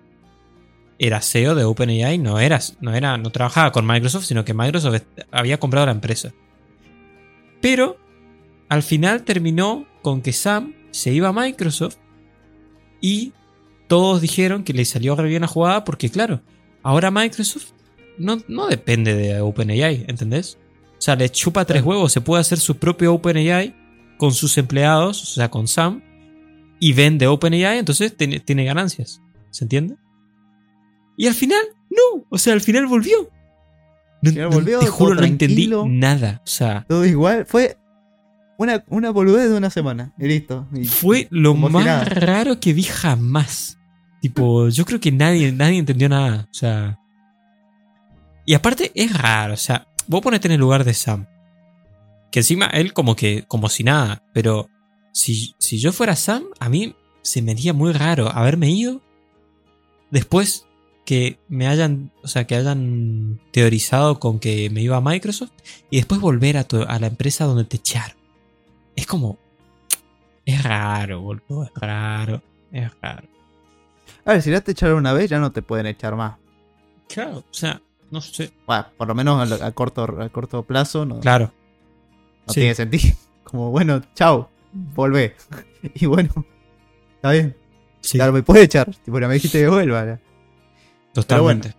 Speaker 2: era CEO de OpenAI, no era, no era, no trabajaba con Microsoft, sino que Microsoft había comprado la empresa. Pero al final terminó con que Sam se iba a Microsoft y todos dijeron que le salió re bien la jugada porque, claro, ahora Microsoft no, no depende de OpenAI, ¿entendés? O sea, le chupa tres huevos, se puede hacer su propio OpenAI con sus empleados, o sea, con Sam, y vende OpenAI, entonces tiene, tiene ganancias, ¿se entiende? Y al final, no, o sea, al final volvió. No,
Speaker 3: final
Speaker 2: no-
Speaker 3: volvió,
Speaker 2: te juro, no entendí nada, o sea,
Speaker 3: Todo igual, fue una, una boludez de una semana y listo. Y-
Speaker 2: fue lo más
Speaker 3: nada.
Speaker 2: raro que vi jamás. Tipo, yo creo que nadie, nadie entendió nada. O sea. Y aparte es raro. O sea, vos ponete en el lugar de Sam. Que encima él como que, como si nada. Pero si, si yo fuera Sam, a mí se me haría muy raro haberme ido. Después que me hayan, o sea, que hayan teorizado con que me iba a Microsoft. Y después volver a, tu- a la empresa donde te echaron. Es como, es raro, boludo. Es raro. Es raro.
Speaker 3: A ver, si ya te echaron una vez, ya no te pueden echar más.
Speaker 2: Claro, o sea, no sé.
Speaker 3: Bueno, por lo menos a, a corto, a corto plazo no,
Speaker 2: Claro.
Speaker 3: no
Speaker 2: sí.
Speaker 3: tiene sentido. Como, bueno, chao, volvé. Y bueno, está bien.
Speaker 2: Sí,
Speaker 3: Claro, me puede echar. Tipo, no me dijiste que vuelva.
Speaker 2: Totalmente.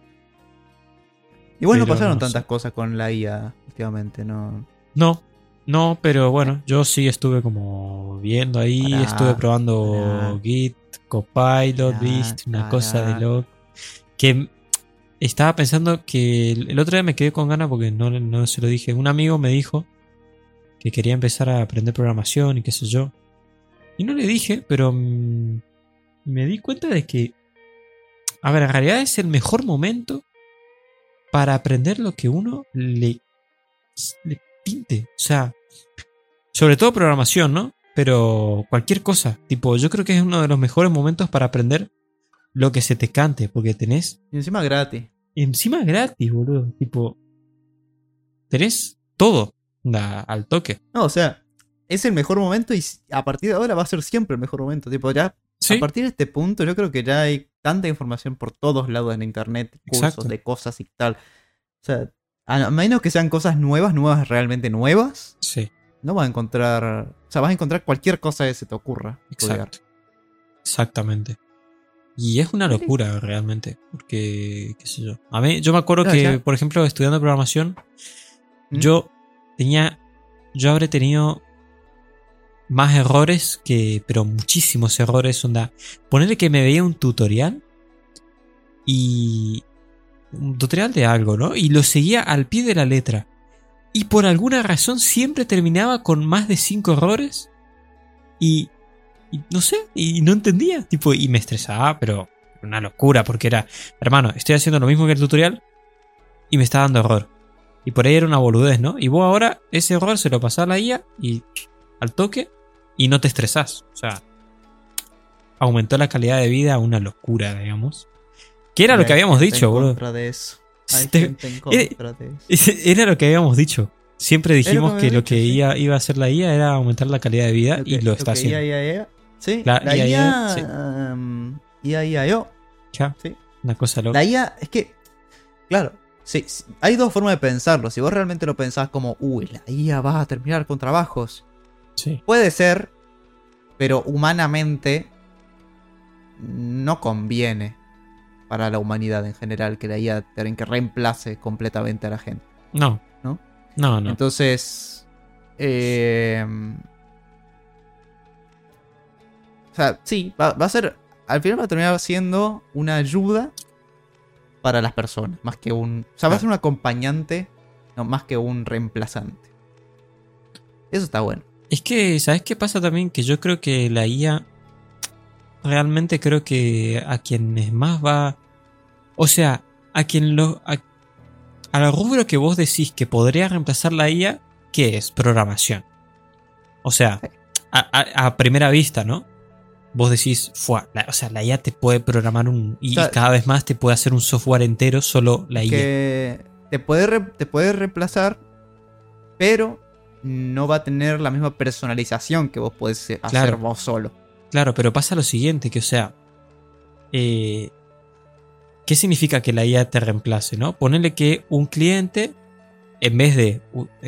Speaker 3: Y bueno,
Speaker 2: Pero
Speaker 3: pasaron
Speaker 2: no
Speaker 3: tantas
Speaker 2: sé.
Speaker 3: cosas con la IA últimamente, ¿no?
Speaker 2: No, no, pero bueno, yo sí estuve como viendo ahí,
Speaker 3: Pará,
Speaker 2: estuve probando
Speaker 3: pará.
Speaker 2: Git, Copilot,
Speaker 3: Pará,
Speaker 2: Beast, una cosa de loco. Que estaba pensando que el otro día me quedé con ganas porque no, no se lo dije. Un amigo me dijo que quería empezar a aprender programación y qué sé yo. Y no le dije, pero me di cuenta de que, a ver, en realidad es el mejor momento para aprender lo que uno le, le pinte. O sea, sobre todo programación, ¿no? Pero cualquier cosa. Tipo, yo creo que es uno de los mejores momentos para aprender lo que se te cante, porque tenés
Speaker 3: Y encima gratis.
Speaker 2: encima gratis, boludo. Tipo, tenés todo da, al toque.
Speaker 3: No, o sea, es el mejor momento y a partir de ahora va a ser siempre el mejor momento. Tipo, ya
Speaker 2: Sí,
Speaker 3: a partir de este punto, yo creo que ya hay tanta información por todos lados en internet, cursos
Speaker 2: Exacto.
Speaker 3: de cosas y tal. O sea, a menos que sean cosas nuevas, nuevas, realmente nuevas,
Speaker 2: sí,
Speaker 3: no vas a encontrar. O sea, vas a encontrar cualquier cosa que se te ocurra. estudiar.
Speaker 2: exacto. Exactamente. Y es una locura realmente, porque, qué sé yo. A mí, yo me acuerdo que,
Speaker 3: ya-
Speaker 2: por ejemplo, estudiando programación,
Speaker 3: ¿Mm?
Speaker 2: yo tenía, yo habré tenido más errores que, pero muchísimos errores, onda. Ponerle que me veía un tutorial y un tutorial de algo, ¿no? Y lo seguía al pie de la letra. Y por alguna razón siempre terminaba con más de cinco errores. Y, y no sé, y no entendía. Tipo, y me estresaba, pero una locura, porque era, hermano, estoy haciendo lo mismo que el tutorial y me está dando error. Y por ahí era una boludez, ¿no? Y vos ahora ese error se lo pasás a la IA y al toque y no te estresás. O sea, aumentó la calidad de vida a una locura, digamos. Que era lo que habíamos dicho, boludo.
Speaker 3: contra de eso. Hay
Speaker 2: Te-
Speaker 3: gente en contra de eso.
Speaker 2: Era lo que habíamos dicho. Siempre dijimos
Speaker 3: que
Speaker 2: que lo que
Speaker 3: sí.
Speaker 2: iba, iba a hacer la IA era aumentar la calidad de vida y lo está
Speaker 3: que
Speaker 2: haciendo.
Speaker 3: IA, IA, IA. Sí,
Speaker 2: La
Speaker 3: la,
Speaker 2: IA,
Speaker 3: IA,
Speaker 2: sí.
Speaker 3: um, IA, IA, yo.
Speaker 2: Ya,
Speaker 3: Sí.
Speaker 2: Una cosa loca.
Speaker 3: La IA, es que, claro, sí, sí, hay dos formas de pensarlo. Si vos realmente lo pensás como, uy, la IA va a terminar con trabajos.
Speaker 2: Sí,
Speaker 3: Puede ser, Pero humanamente no conviene para la humanidad en general que la IA que reemplace completamente a la gente.
Speaker 2: No.
Speaker 3: ¿No?
Speaker 2: No, no.
Speaker 3: Entonces. eh, o sea, sí, va, va a ser. Al final va a terminar siendo una ayuda para las personas. Más que un. O sea, va a ser un acompañante. No, más que un reemplazante. Eso está bueno.
Speaker 2: Es que, ¿sabes qué pasa también? Que yo creo que la IA realmente creo que a quienes más va... O sea, a quien lo... A, al rubro que vos decís que podría reemplazar la IA, ¿qué es? Programación. O sea, a, a- a primera vista, ¿no? Vos decís, "Fua, la- o sea, la IA te puede programar un... Y,
Speaker 3: O sea,
Speaker 2: cada vez más te puede hacer un software entero solo la IA.
Speaker 3: Que te puede, re- te puede reemplazar, pero no va a tener la misma personalización que vos podés hacer
Speaker 2: Claro.
Speaker 3: vos solo.
Speaker 2: Claro, pero pasa lo siguiente, que o sea, eh, ¿qué significa que la IA te reemplace, no? Ponele que un cliente, en vez de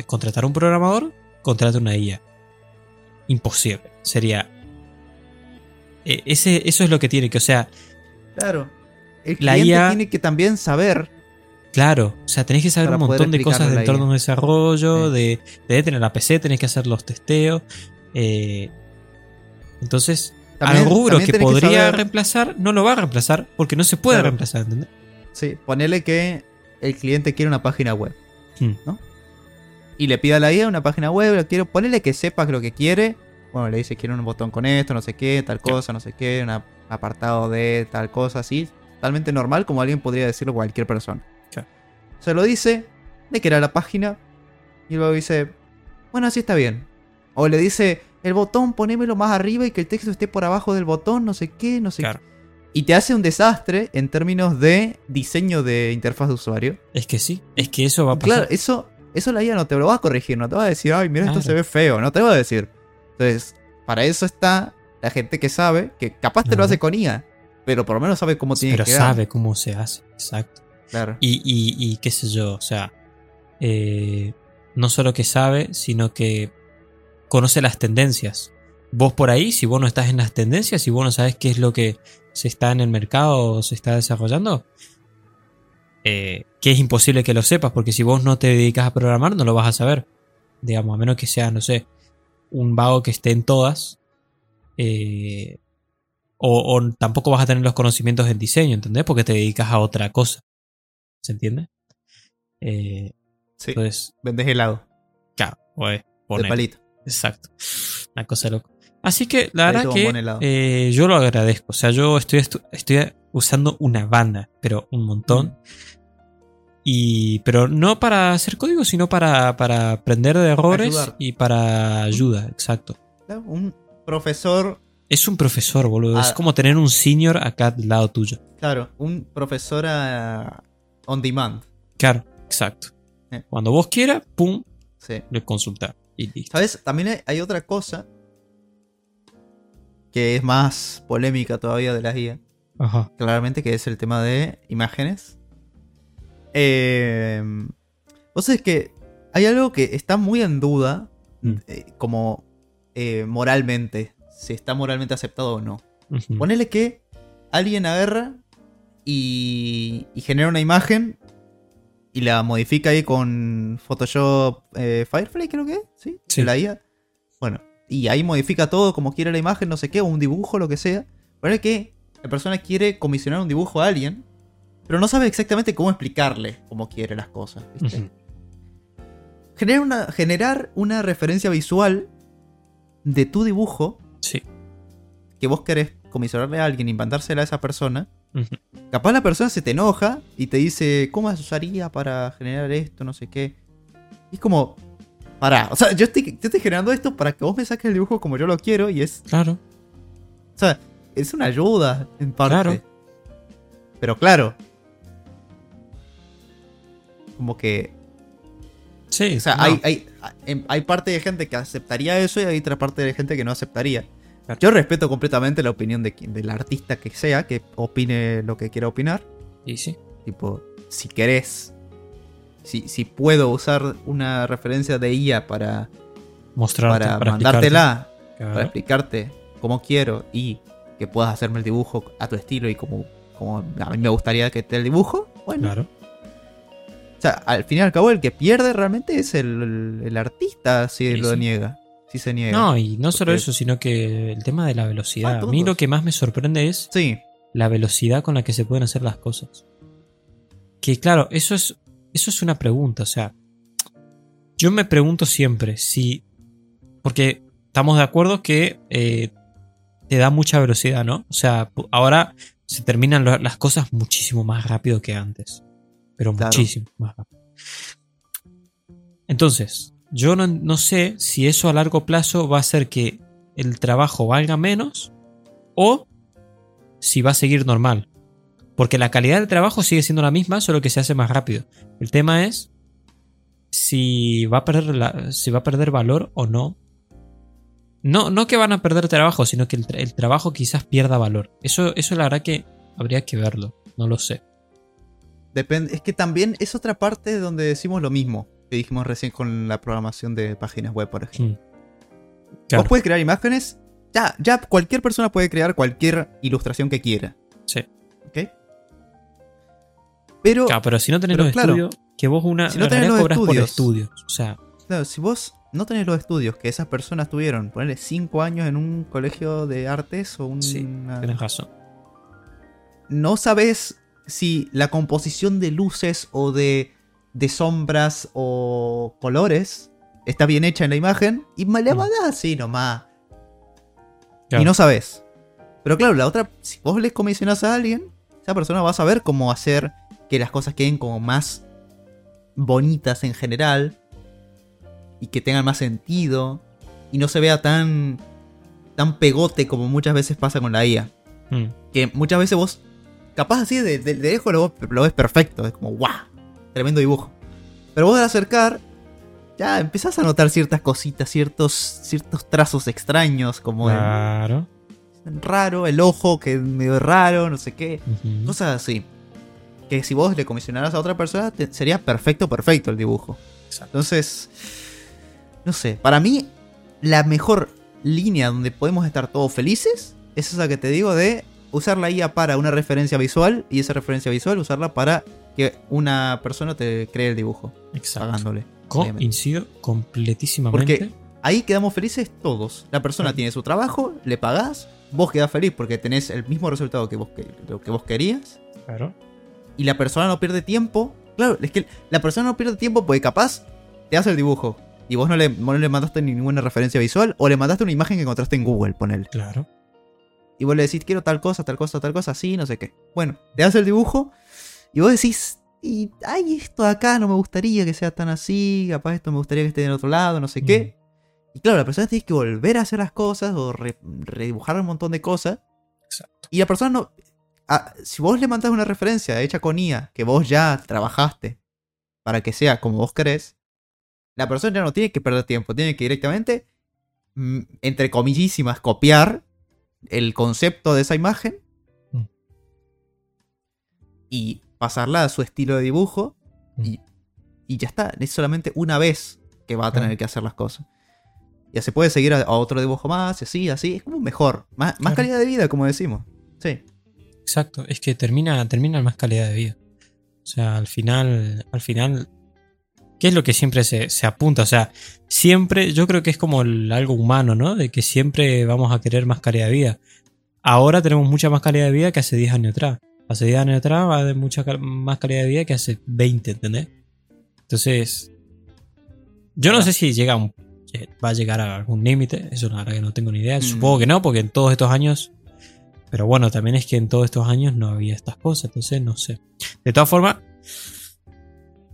Speaker 2: contratar un programador, contrate una IA. Imposible. Sería... eh, ese, eso es lo que tiene que, o sea,
Speaker 3: Claro. El
Speaker 2: La
Speaker 3: cliente
Speaker 2: IA
Speaker 3: tiene que también saber.
Speaker 2: Claro, o sea, tenés que saber un montón de cosas de entorno de desarrollo,
Speaker 3: Sí.
Speaker 2: de, de tener la PC, tenés que hacer los testeos. eh, entonces,
Speaker 3: También,
Speaker 2: al rubro que podría
Speaker 3: saber-
Speaker 2: reemplazar, no lo va a reemplazar porque no se puede
Speaker 3: Claro.
Speaker 2: reemplazar, ¿entendés?
Speaker 3: Sí, ponele que el cliente quiere una página web.
Speaker 2: Hmm.
Speaker 3: Y le pide a la IA una página web, lo quiero, ponele que sepa lo que quiere. Bueno, le dice quiero un botón con esto, no sé qué, tal cosa, no sé qué, un apartado de tal cosa, así. Totalmente normal, como alguien podría decirlo cualquier persona. Se lo dice, de que era la página, y luego dice, bueno, así está bien. O le dice, el botón ponémelo más arriba y que el texto esté por abajo del botón, no sé qué, no sé
Speaker 2: Claro.
Speaker 3: qué. Y te hace un desastre en términos de diseño de interfaz de usuario.
Speaker 2: Es que sí, es que eso va a pasar.
Speaker 3: Claro, eso, eso la IA no te lo va a corregir, no te va a decir, ay, mira, esto se ve feo, no te va a decir. Entonces, para eso está la gente que sabe, que capaz te lo
Speaker 2: Ajá.
Speaker 3: hace con IA, pero por lo menos sabe cómo tiene
Speaker 2: pero
Speaker 3: que quedar.
Speaker 2: sabe cómo se hace, exacto. Y, y, qué sé yo, o sea, eh, no solo que sabe, sino que conoce las tendencias. Vos por ahí, si vos no estás en las tendencias, si vos no sabes qué es lo que se está en el mercado o se está desarrollando, eh, que es imposible que lo sepas, porque si vos no te dedicas a programar, no lo vas a saber. Digamos, a menos que sea, no sé, un vago que esté en todas. eh, o, o tampoco vas a tener los conocimientos del diseño, ¿entendés? Porque te dedicas a otra cosa. ¿Se entiende? Eh,
Speaker 3: Sí,
Speaker 2: entonces,
Speaker 3: vendes helado,
Speaker 2: claro, pues,
Speaker 3: de
Speaker 2: ponele.
Speaker 3: palito.
Speaker 2: Exacto. Una cosa loca. Así que la verdad que eh, yo lo agradezco. O sea, yo estoy, estoy usando una banda, pero un montón. Y, pero no para hacer código, sino para, para aprender de errores
Speaker 3: Ayudar.
Speaker 2: y para ayuda, exacto.
Speaker 3: Un profesor,
Speaker 2: Es un profesor, boludo. es
Speaker 3: Ah.
Speaker 2: como tener un senior acá al lado tuyo.
Speaker 3: claro, un profesor ah, on demand.
Speaker 2: Claro, exacto.
Speaker 3: Eh.
Speaker 2: Cuando vos quieras, pum,
Speaker 3: Sí.
Speaker 2: le consultar. Y listo.
Speaker 3: ¿Sabes? También hay, hay otra cosa que es más polémica todavía de IA.
Speaker 2: Ajá.
Speaker 3: claramente, que es el tema de imágenes. Eh, vos sabés que hay algo que está muy en duda,
Speaker 2: Mm.
Speaker 3: eh, como eh, moralmente, si está moralmente aceptado o no.
Speaker 2: Ujú.
Speaker 3: Ponele que alguien agarra y, y genera una imagen y la modifica ahí con Photoshop eh, Firefly, creo que es, ¿sí?
Speaker 2: Sí.
Speaker 3: La IA. Bueno, y ahí modifica todo como quiere la imagen, no sé qué, o un dibujo, lo que sea. Ponele que la persona quiere comisionar un dibujo a alguien, pero no sabe exactamente cómo explicarle cómo quiere las cosas. ¿viste? Generar, una, generar una referencia visual de tu dibujo
Speaker 2: Sí.
Speaker 3: que vos querés comisionarle a alguien y mandársela a esa persona. Capaz la persona se te enoja y te dice, ¿cómo usaría para generar esto? No sé qué. Y es como, pará, o sea, yo estoy, yo estoy generando esto para que vos me saques el dibujo como yo lo quiero y es,
Speaker 2: Claro.
Speaker 3: o sea, es una ayuda en parte.
Speaker 2: Claro.
Speaker 3: Pero claro, como que,
Speaker 2: Sí.
Speaker 3: o sea,
Speaker 2: no.
Speaker 3: hay, hay- hay parte de gente que aceptaría eso y hay otra parte de gente que no aceptaría.
Speaker 2: Claro.
Speaker 3: Yo respeto completamente la opinión de, quien- del artista que sea, que opine lo que quiera opinar.
Speaker 2: Y sí.
Speaker 3: Tipo, si querés, si, si puedo usar una referencia de IA para,
Speaker 2: Mostrarte
Speaker 3: para
Speaker 2: para
Speaker 3: mandártela,
Speaker 2: explicarte.
Speaker 3: para explicarte, como quiero y que puedas hacerme el dibujo a tu estilo y como, como a mí me gustaría que te el dibujo, bueno.
Speaker 2: Claro.
Speaker 3: O sea, al fin y al cabo el que pierde realmente es el, el artista si
Speaker 2: Sí,
Speaker 3: lo
Speaker 2: sí.
Speaker 3: niega. Si se niega.
Speaker 2: No, y no solo
Speaker 3: Porque-
Speaker 2: eso, sino que el tema de la velocidad.
Speaker 3: Ah,
Speaker 2: a mí lo que más me sorprende es
Speaker 3: Sí,
Speaker 2: la velocidad con la que se pueden hacer las cosas. Que claro, eso es, eso es una pregunta. O sea, yo me pregunto siempre si. Porque estamos de acuerdo que eh, te da mucha velocidad, ¿no? O sea, ahora se terminan las cosas muchísimo más rápido que antes. Pero
Speaker 3: Claro.
Speaker 2: muchísimo más rápido. Entonces, yo no, no sé si eso a largo plazo va a hacer que el trabajo valga menos o si va a seguir normal. Porque la calidad del trabajo sigue siendo la misma, solo que se hace más rápido. El tema es si va a perder, si va a perder valor o no. No, no que van a perder trabajo, sino que el, el trabajo quizás pierda valor. Eso, eso la verdad que habría que verlo. No lo sé.
Speaker 3: depende. Es que también es otra parte donde decimos lo mismo que dijimos recién con la programación de páginas web, por ejemplo.
Speaker 2: Mm. Claro.
Speaker 3: Vos puedes crear imágenes. Ya, ya cualquier persona puede crear cualquier ilustración que quiera.
Speaker 2: Sí.
Speaker 3: ¿Ok? Pero,
Speaker 2: Claro, pero si no tenés los
Speaker 3: claro,
Speaker 2: estudios, que vos una.
Speaker 3: si no
Speaker 2: en
Speaker 3: tenés los
Speaker 2: por
Speaker 3: estudios.
Speaker 2: estudios. O sea,
Speaker 3: claro, si vos no tenés los estudios que esas personas tuvieron, ponerle 5 años en un colegio de artes o un.
Speaker 2: Sí, tenés razón.
Speaker 3: no sabes si la composición de luces o de, de sombras o colores está bien hecha en la imagen y me la
Speaker 2: Mm.
Speaker 3: mandás así nomás. Y no sabes. Pero claro, la otra, si vos les comisionás a alguien, esa persona va a saber cómo hacer que las cosas queden como más bonitas en general y que tengan más sentido y no se vea tan tan pegote como muchas veces pasa con la IA
Speaker 2: Mm.
Speaker 3: que muchas veces vos, capaz así de, de- de lejos lo, lo ves perfecto, es como ¡guau! Tremendo dibujo. Pero vos al acercar, ya empezás a notar ciertas cositas, ciertos, ciertos trazos extraños, como
Speaker 2: Claro.
Speaker 3: el raro, el ojo que es medio raro, no sé qué, cosas así. Que si vos le comisionaras a otra persona, te- sería perfecto, perfecto el dibujo.
Speaker 2: Exacto.
Speaker 3: Entonces, no sé, para mí la mejor línea donde podemos estar todos felices es esa que te digo de usar la IA para una referencia visual y esa referencia visual usarla para que una persona te cree el dibujo,
Speaker 2: Exacto.
Speaker 3: pagándole.
Speaker 2: Co-
Speaker 3: obviamente.
Speaker 2: incido completísimamente.
Speaker 3: Porque ahí quedamos felices todos. La persona tiene su trabajo, le pagás, vos quedás feliz porque tenés el mismo resultado que vos, que, que vos querías
Speaker 2: Claro.
Speaker 3: y la persona no pierde tiempo. Claro, es que la persona no pierde tiempo porque capaz te hace el dibujo y vos no le, no le mandaste ninguna referencia visual o le mandaste una imagen que encontraste en Google, ponele.
Speaker 2: Claro.
Speaker 3: Y vos le decís, quiero tal cosa, tal cosa, tal cosa, así, no sé qué. Bueno, te hace el dibujo y vos decís, y, ay, esto de acá no me gustaría que sea tan así, capaz esto me gustaría que esté en otro lado, no sé qué. Y claro, la persona tiene que volver a hacer las cosas o re- redibujar un montón de cosas.
Speaker 2: Exacto.
Speaker 3: Y la persona no. si vos le mandás una referencia hecha con IA que vos ya trabajaste para que sea como vos querés, la persona ya no tiene que perder tiempo, tiene que directamente, mm, entre comillísimas, copiar el concepto de esa imagen
Speaker 2: Mm.
Speaker 3: y pasarla a su estilo de dibujo y, y ya está. Es solamente una vez que va a tener que hacer las cosas. Ya se puede seguir a, a otro dibujo más, y así, así. Es como mejor. Más, más calidad de vida, como decimos. Sí.
Speaker 2: Exacto. Es que termina, termina más calidad de vida. O sea, al final. Al final. ¿Qué es lo que siempre se, se apunta? O sea, siempre. Yo creo que es como el- algo humano, ¿no? De que siempre vamos a querer más calidad de vida. Ahora tenemos mucha más calidad de vida que hace 10 años atrás. Hace 10 años atrás va de mucha cal- más calidad de vida que hace 20, ¿entendés? Entonces. Yo no sé si llega a un- eh, va a llegar a algún límite. Eso la verdad que no tengo ni idea.
Speaker 3: Mm.
Speaker 2: Supongo que no, porque en todos estos años pero bueno, también es que en todos estos años no había estas cosas, entonces no sé. De todas formas,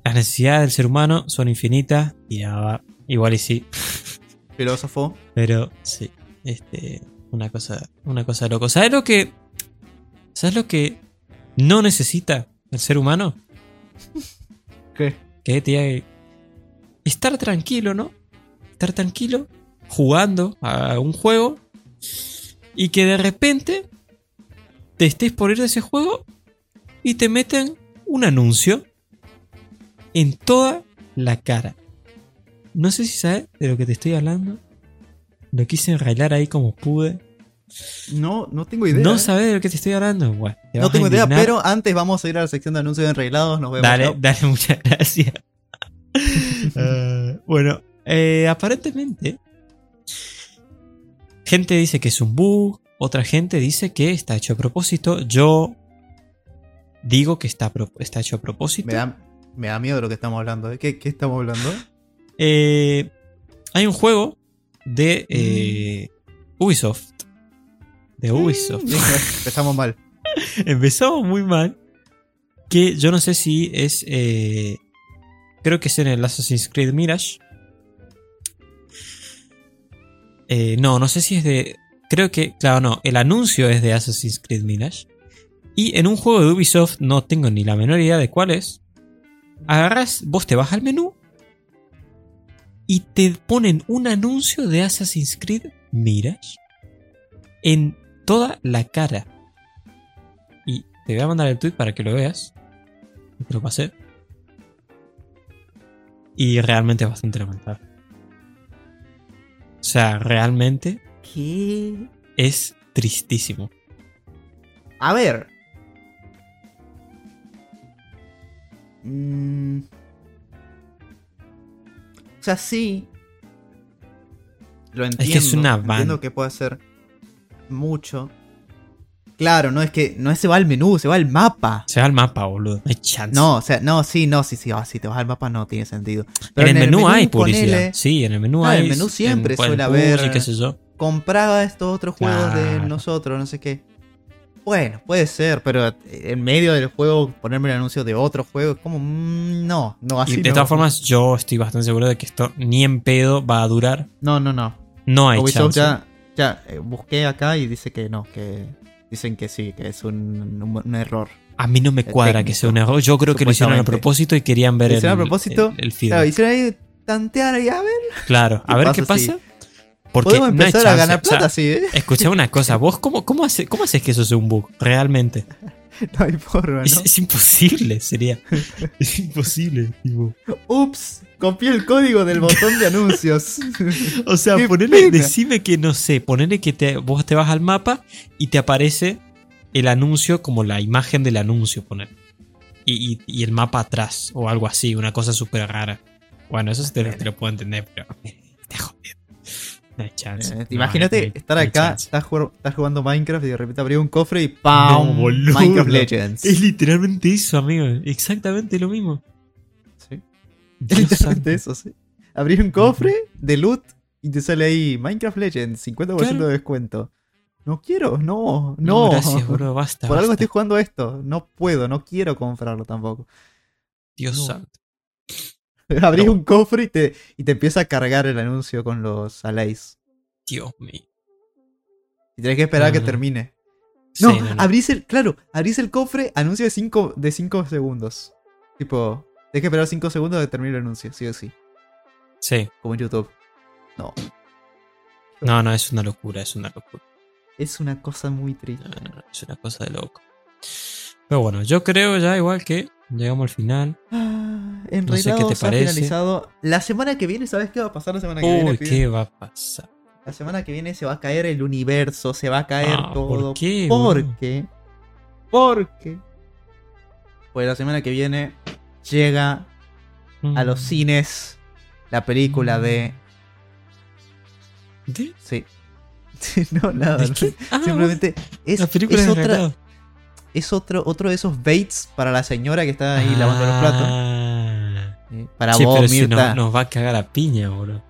Speaker 2: las necesidades del ser humano son infinitas y nada, igual y sí,
Speaker 3: Filósofo.
Speaker 2: pero sí, este, una cosa, una cosa loco. ¿Sabes lo que, sabes lo que no necesita el ser humano?
Speaker 3: ¿Qué?
Speaker 2: Que tiene que estar tranquilo, ¿no? Estar tranquilo, jugando a un juego y que de repente te estés por ir de ese juego y te meten un anuncio en toda la cara. No sé si sabes de lo que te estoy hablando. Lo quise enrailar ahí como pude.
Speaker 3: No, no tengo idea.
Speaker 2: ¿No
Speaker 3: ¿eh?
Speaker 2: sabes de lo que te estoy hablando? Bueno, te
Speaker 3: No tengo idea, pero antes vamos a ir a la sección de anuncios enreglados. Nos vemos.
Speaker 2: Dale, dale, muchas gracias. Eh, bueno, eh, aparentemente, gente dice que es un bug, otra gente dice que está hecho a propósito. Yo digo que está, está hecho a propósito.
Speaker 3: Me da, me da miedo lo que estamos hablando. ¿eh? ¿Qué, qué estamos hablando?
Speaker 2: Eh, hay un juego de eh, Ubisoft. De Ubisoft.
Speaker 3: Empezamos mal.
Speaker 2: Empezó muy mal. Que yo no sé si es. eh, creo que es en el Assassin's Creed Mirage. Eh, no, no sé si es de. Creo que. Claro, no. El anuncio es de Assassin's Creed Mirage. Y en un juego de Ubisoft, no tengo ni la menor idea de cuál es. Agarras, vos te vas al menú. Y te ponen un anuncio de Assassin's Creed Mirage. En toda la cara. Y te voy a mandar el tweet para que lo veas. Te lo pasé. Y realmente es bastante lamentable. O sea, realmente
Speaker 3: ¿Qué?
Speaker 2: es tristísimo.
Speaker 3: A ver. Mm. O sea, sí. Lo entiendo.
Speaker 2: que es una
Speaker 3: Entiendo
Speaker 2: van-
Speaker 3: que puede ser mucho. Claro, no es que no se va al menú, se va al mapa.
Speaker 2: Se va al mapa, boludo. No hay chance.
Speaker 3: No, o sea, no, sí, no, sí, sí, ah, si te vas al mapa no tiene sentido.
Speaker 2: en el menú, hay publicidad. Sí, en el menú
Speaker 3: Ah, en
Speaker 2: hay.
Speaker 3: el menú siempre
Speaker 2: en- en
Speaker 3: suele haber-
Speaker 2: qué sé yo.
Speaker 3: compraba estos otros juegos de nosotros, no sé qué. Bueno, puede ser, pero en medio del juego ponerme el anuncio de otro juego es como, mm, no, no, así
Speaker 2: Y de
Speaker 3: no.
Speaker 2: todas formas, yo estoy bastante seguro de que esto ni en pedo va a durar.
Speaker 3: No, no, no.
Speaker 2: No hay
Speaker 3: Ubisoft
Speaker 2: chance.
Speaker 3: ya, ya eh, busqué acá y dice que no, que dicen que sí, que es un, un- un error.
Speaker 2: A mí no me cuadra
Speaker 3: técnico,
Speaker 2: que sea un error. Yo creo que lo hicieron a propósito y querían ver
Speaker 3: Lo
Speaker 2: el,
Speaker 3: hicieron a propósito,
Speaker 2: el, el
Speaker 3: Claro,
Speaker 2: feedback.
Speaker 3: hicieron ahí tantear y a ver.
Speaker 2: Claro, a
Speaker 3: ¿Qué
Speaker 2: ver qué
Speaker 3: pasa si
Speaker 2: pasa. Porque
Speaker 3: Podemos
Speaker 2: no
Speaker 3: empezar a
Speaker 2: chance.
Speaker 3: ganar
Speaker 2: O sea,
Speaker 3: plata así, ¿eh?
Speaker 2: Escucha una cosa, vos cómo, cómo, hace- cómo haces que eso sea un bug? Realmente.
Speaker 3: No hay forma,
Speaker 2: Es,
Speaker 3: ¿no?
Speaker 2: es imposible, sería. Es imposible, tipo.
Speaker 3: Ups, copié el código del botón de anuncios.
Speaker 2: O sea, ponele, decime que no sé, ponele que te, vos te vas al mapa y te aparece el anuncio como la imagen del anuncio, poner. Y, y- y el mapa atrás, o algo así, una cosa súper rara. Bueno, eso sí te, lo- te lo puedo entender, pero. Te jodiendo. No hay chance.
Speaker 3: Eh,
Speaker 2: No
Speaker 3: Imagínate
Speaker 2: hay-
Speaker 3: estar acá, estás, jugando, estás jugando Minecraft y de repente abrí un cofre y ¡pam! Minecraft Legends.
Speaker 2: Es literalmente eso, amigo. Exactamente lo mismo.
Speaker 3: Sí.
Speaker 2: Dios
Speaker 3: Literalmente
Speaker 2: santo.
Speaker 3: eso, sí. Abrí un cofre de loot y te sale ahí Minecraft Legends, 50%
Speaker 2: Claro.
Speaker 3: de descuento. No quiero, no, no.
Speaker 2: gracias, bro. Basta.
Speaker 3: Por algo estoy jugando esto. No puedo, no quiero comprarlo tampoco.
Speaker 2: Dios santo.
Speaker 3: Abrís
Speaker 2: No.
Speaker 3: un cofre y te, y te empieza a cargar el anuncio con los alays.
Speaker 2: Dios mío.
Speaker 3: Y tenés que esperar a que
Speaker 2: No.
Speaker 3: termine.
Speaker 2: Sí,
Speaker 3: No,
Speaker 2: no.
Speaker 3: abrís el. Claro, abrís el cofre, anuncio de 5 de cinco segundos. Tipo, tenés que esperar 5 segundos a que termine el anuncio, sí o sí.
Speaker 2: Sí.
Speaker 3: Como en YouTube. No.
Speaker 2: No, no, es una locura, es una locura.
Speaker 3: Es una cosa muy triste.
Speaker 2: No, no, no, es una cosa de loco. Pero bueno, yo creo ya igual que llegamos al final.
Speaker 3: Ah,
Speaker 2: No sé qué te parece.
Speaker 3: finalizado. La semana que viene, ¿sabes qué va a pasar la semana que
Speaker 2: Uy,
Speaker 3: viene? pibe?
Speaker 2: ¿qué va a pasar?
Speaker 3: La semana que viene se va a caer el universo, se va a caer
Speaker 2: Ah,
Speaker 3: todo.
Speaker 2: ¿por qué, boludo?
Speaker 3: Porque. Porque. Pues la semana que viene llega a los
Speaker 2: Mm.
Speaker 3: cines la película de.
Speaker 2: ¿De?
Speaker 3: Sí. no, nada.
Speaker 2: ¿De qué? Ah,
Speaker 3: Simplemente es,
Speaker 2: la película
Speaker 3: es
Speaker 2: de
Speaker 3: otra. Es otro, otro de esos baits para la señora que está ahí lavando los platos.
Speaker 2: Ah.
Speaker 3: Eh, Para
Speaker 2: Che,
Speaker 3: vos,
Speaker 2: pero si nos, va a cagar a piña, boludo.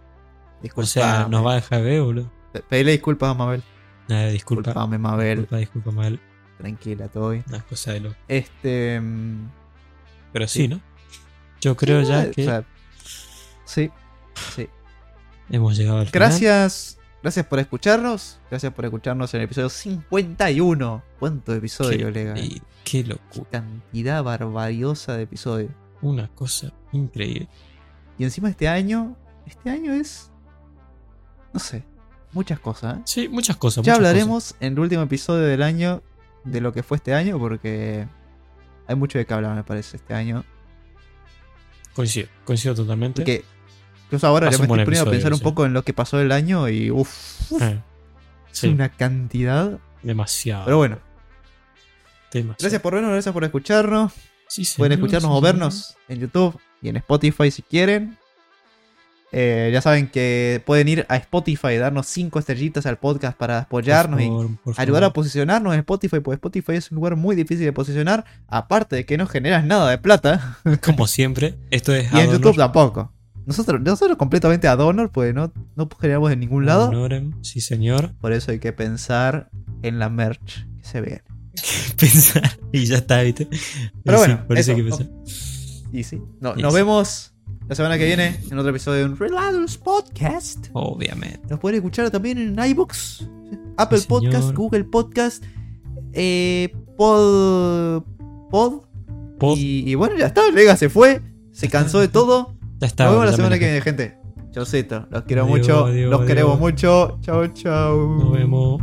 Speaker 2: O sea, nos va a dejar ver, boludo.
Speaker 3: Pe- Pedile disculpas a Mabel.
Speaker 2: Nada, disculpa.
Speaker 3: Disculpame, Mabel.
Speaker 2: Disculpa, disculpa, mal.
Speaker 3: Tranquila, todo bien.
Speaker 2: Una cosa de loco.
Speaker 3: Este. mm,
Speaker 2: Pero
Speaker 3: Sí.
Speaker 2: sí, ¿no? Yo creo ya
Speaker 3: o
Speaker 2: que
Speaker 3: sea, sí. Sí.
Speaker 2: hemos llegado al final.
Speaker 3: Gracias. Por escucharnos. Gracias por escucharnos en el episodio 51. ¿Cuánto episodio,
Speaker 2: Qué,
Speaker 3: Lega?
Speaker 2: y- qué locura.
Speaker 3: Cantidad barbariosa de episodios.
Speaker 2: Una cosa increíble.
Speaker 3: Y encima este año. Este año es. No sé. Muchas cosas. ¿eh?
Speaker 2: Sí, muchas cosas.
Speaker 3: Ya
Speaker 2: muchas
Speaker 3: hablaremos en el último episodio del año de lo que fue este año, porque hay mucho de qué hablar, me parece, este año.
Speaker 2: Coincido, coincido totalmente.
Speaker 3: Porque incluso ahora ya me estoy poniendo a pensar un poco en lo que pasó el año y uff,
Speaker 2: Eh, Sí,
Speaker 3: una cantidad.
Speaker 2: demasiado.
Speaker 3: Pero bueno,
Speaker 2: demasiado.
Speaker 3: gracias por vernos, gracias por escucharnos.
Speaker 2: Sí,
Speaker 3: Pueden
Speaker 2: señor,
Speaker 3: escucharnos
Speaker 2: sí,
Speaker 3: o vernos en YouTube y en Spotify si quieren. Eh, ya saben que pueden ir a Spotify y darnos 5 estrellitas al podcast para apoyarnos y
Speaker 2: favor,
Speaker 3: ayudar a posicionarnos en Spotify, porque Spotify es un lugar muy difícil de posicionar, aparte de que no generas nada de plata,
Speaker 2: Como siempre, esto es
Speaker 3: y en YouTube tampoco. Nosotros, nosotros completamente ad honor, pues no, no generamos en ningún lado,
Speaker 2: honorem, Sí, señor.
Speaker 3: por eso hay que pensar en la merch que se viene.
Speaker 2: Pensar. Y ya está, ¿viste?
Speaker 3: Pero
Speaker 2: Sí,
Speaker 3: bueno,
Speaker 2: por eso
Speaker 3: eso.
Speaker 2: hay que pensar.
Speaker 3: Y sí, no- nos vemos la semana que viene en otro episodio de un Relados Podcast.
Speaker 2: Obviamente.
Speaker 3: Nos pueden escuchar también en iBooks, Apple
Speaker 2: Sí, señor.
Speaker 3: Podcast, Google Podcast, eh, Pod. Pod.
Speaker 2: Pod-
Speaker 3: Y, y bueno, ya está. Lega se fue. Se cansó de todo.
Speaker 2: Ya está.
Speaker 3: Nos vemos la semana que viene, gente. Chaucito. Los quiero
Speaker 2: Adiós,
Speaker 3: mucho.
Speaker 2: adiós,
Speaker 3: los queremos mucho. Chau, chau.
Speaker 2: Nos vemos.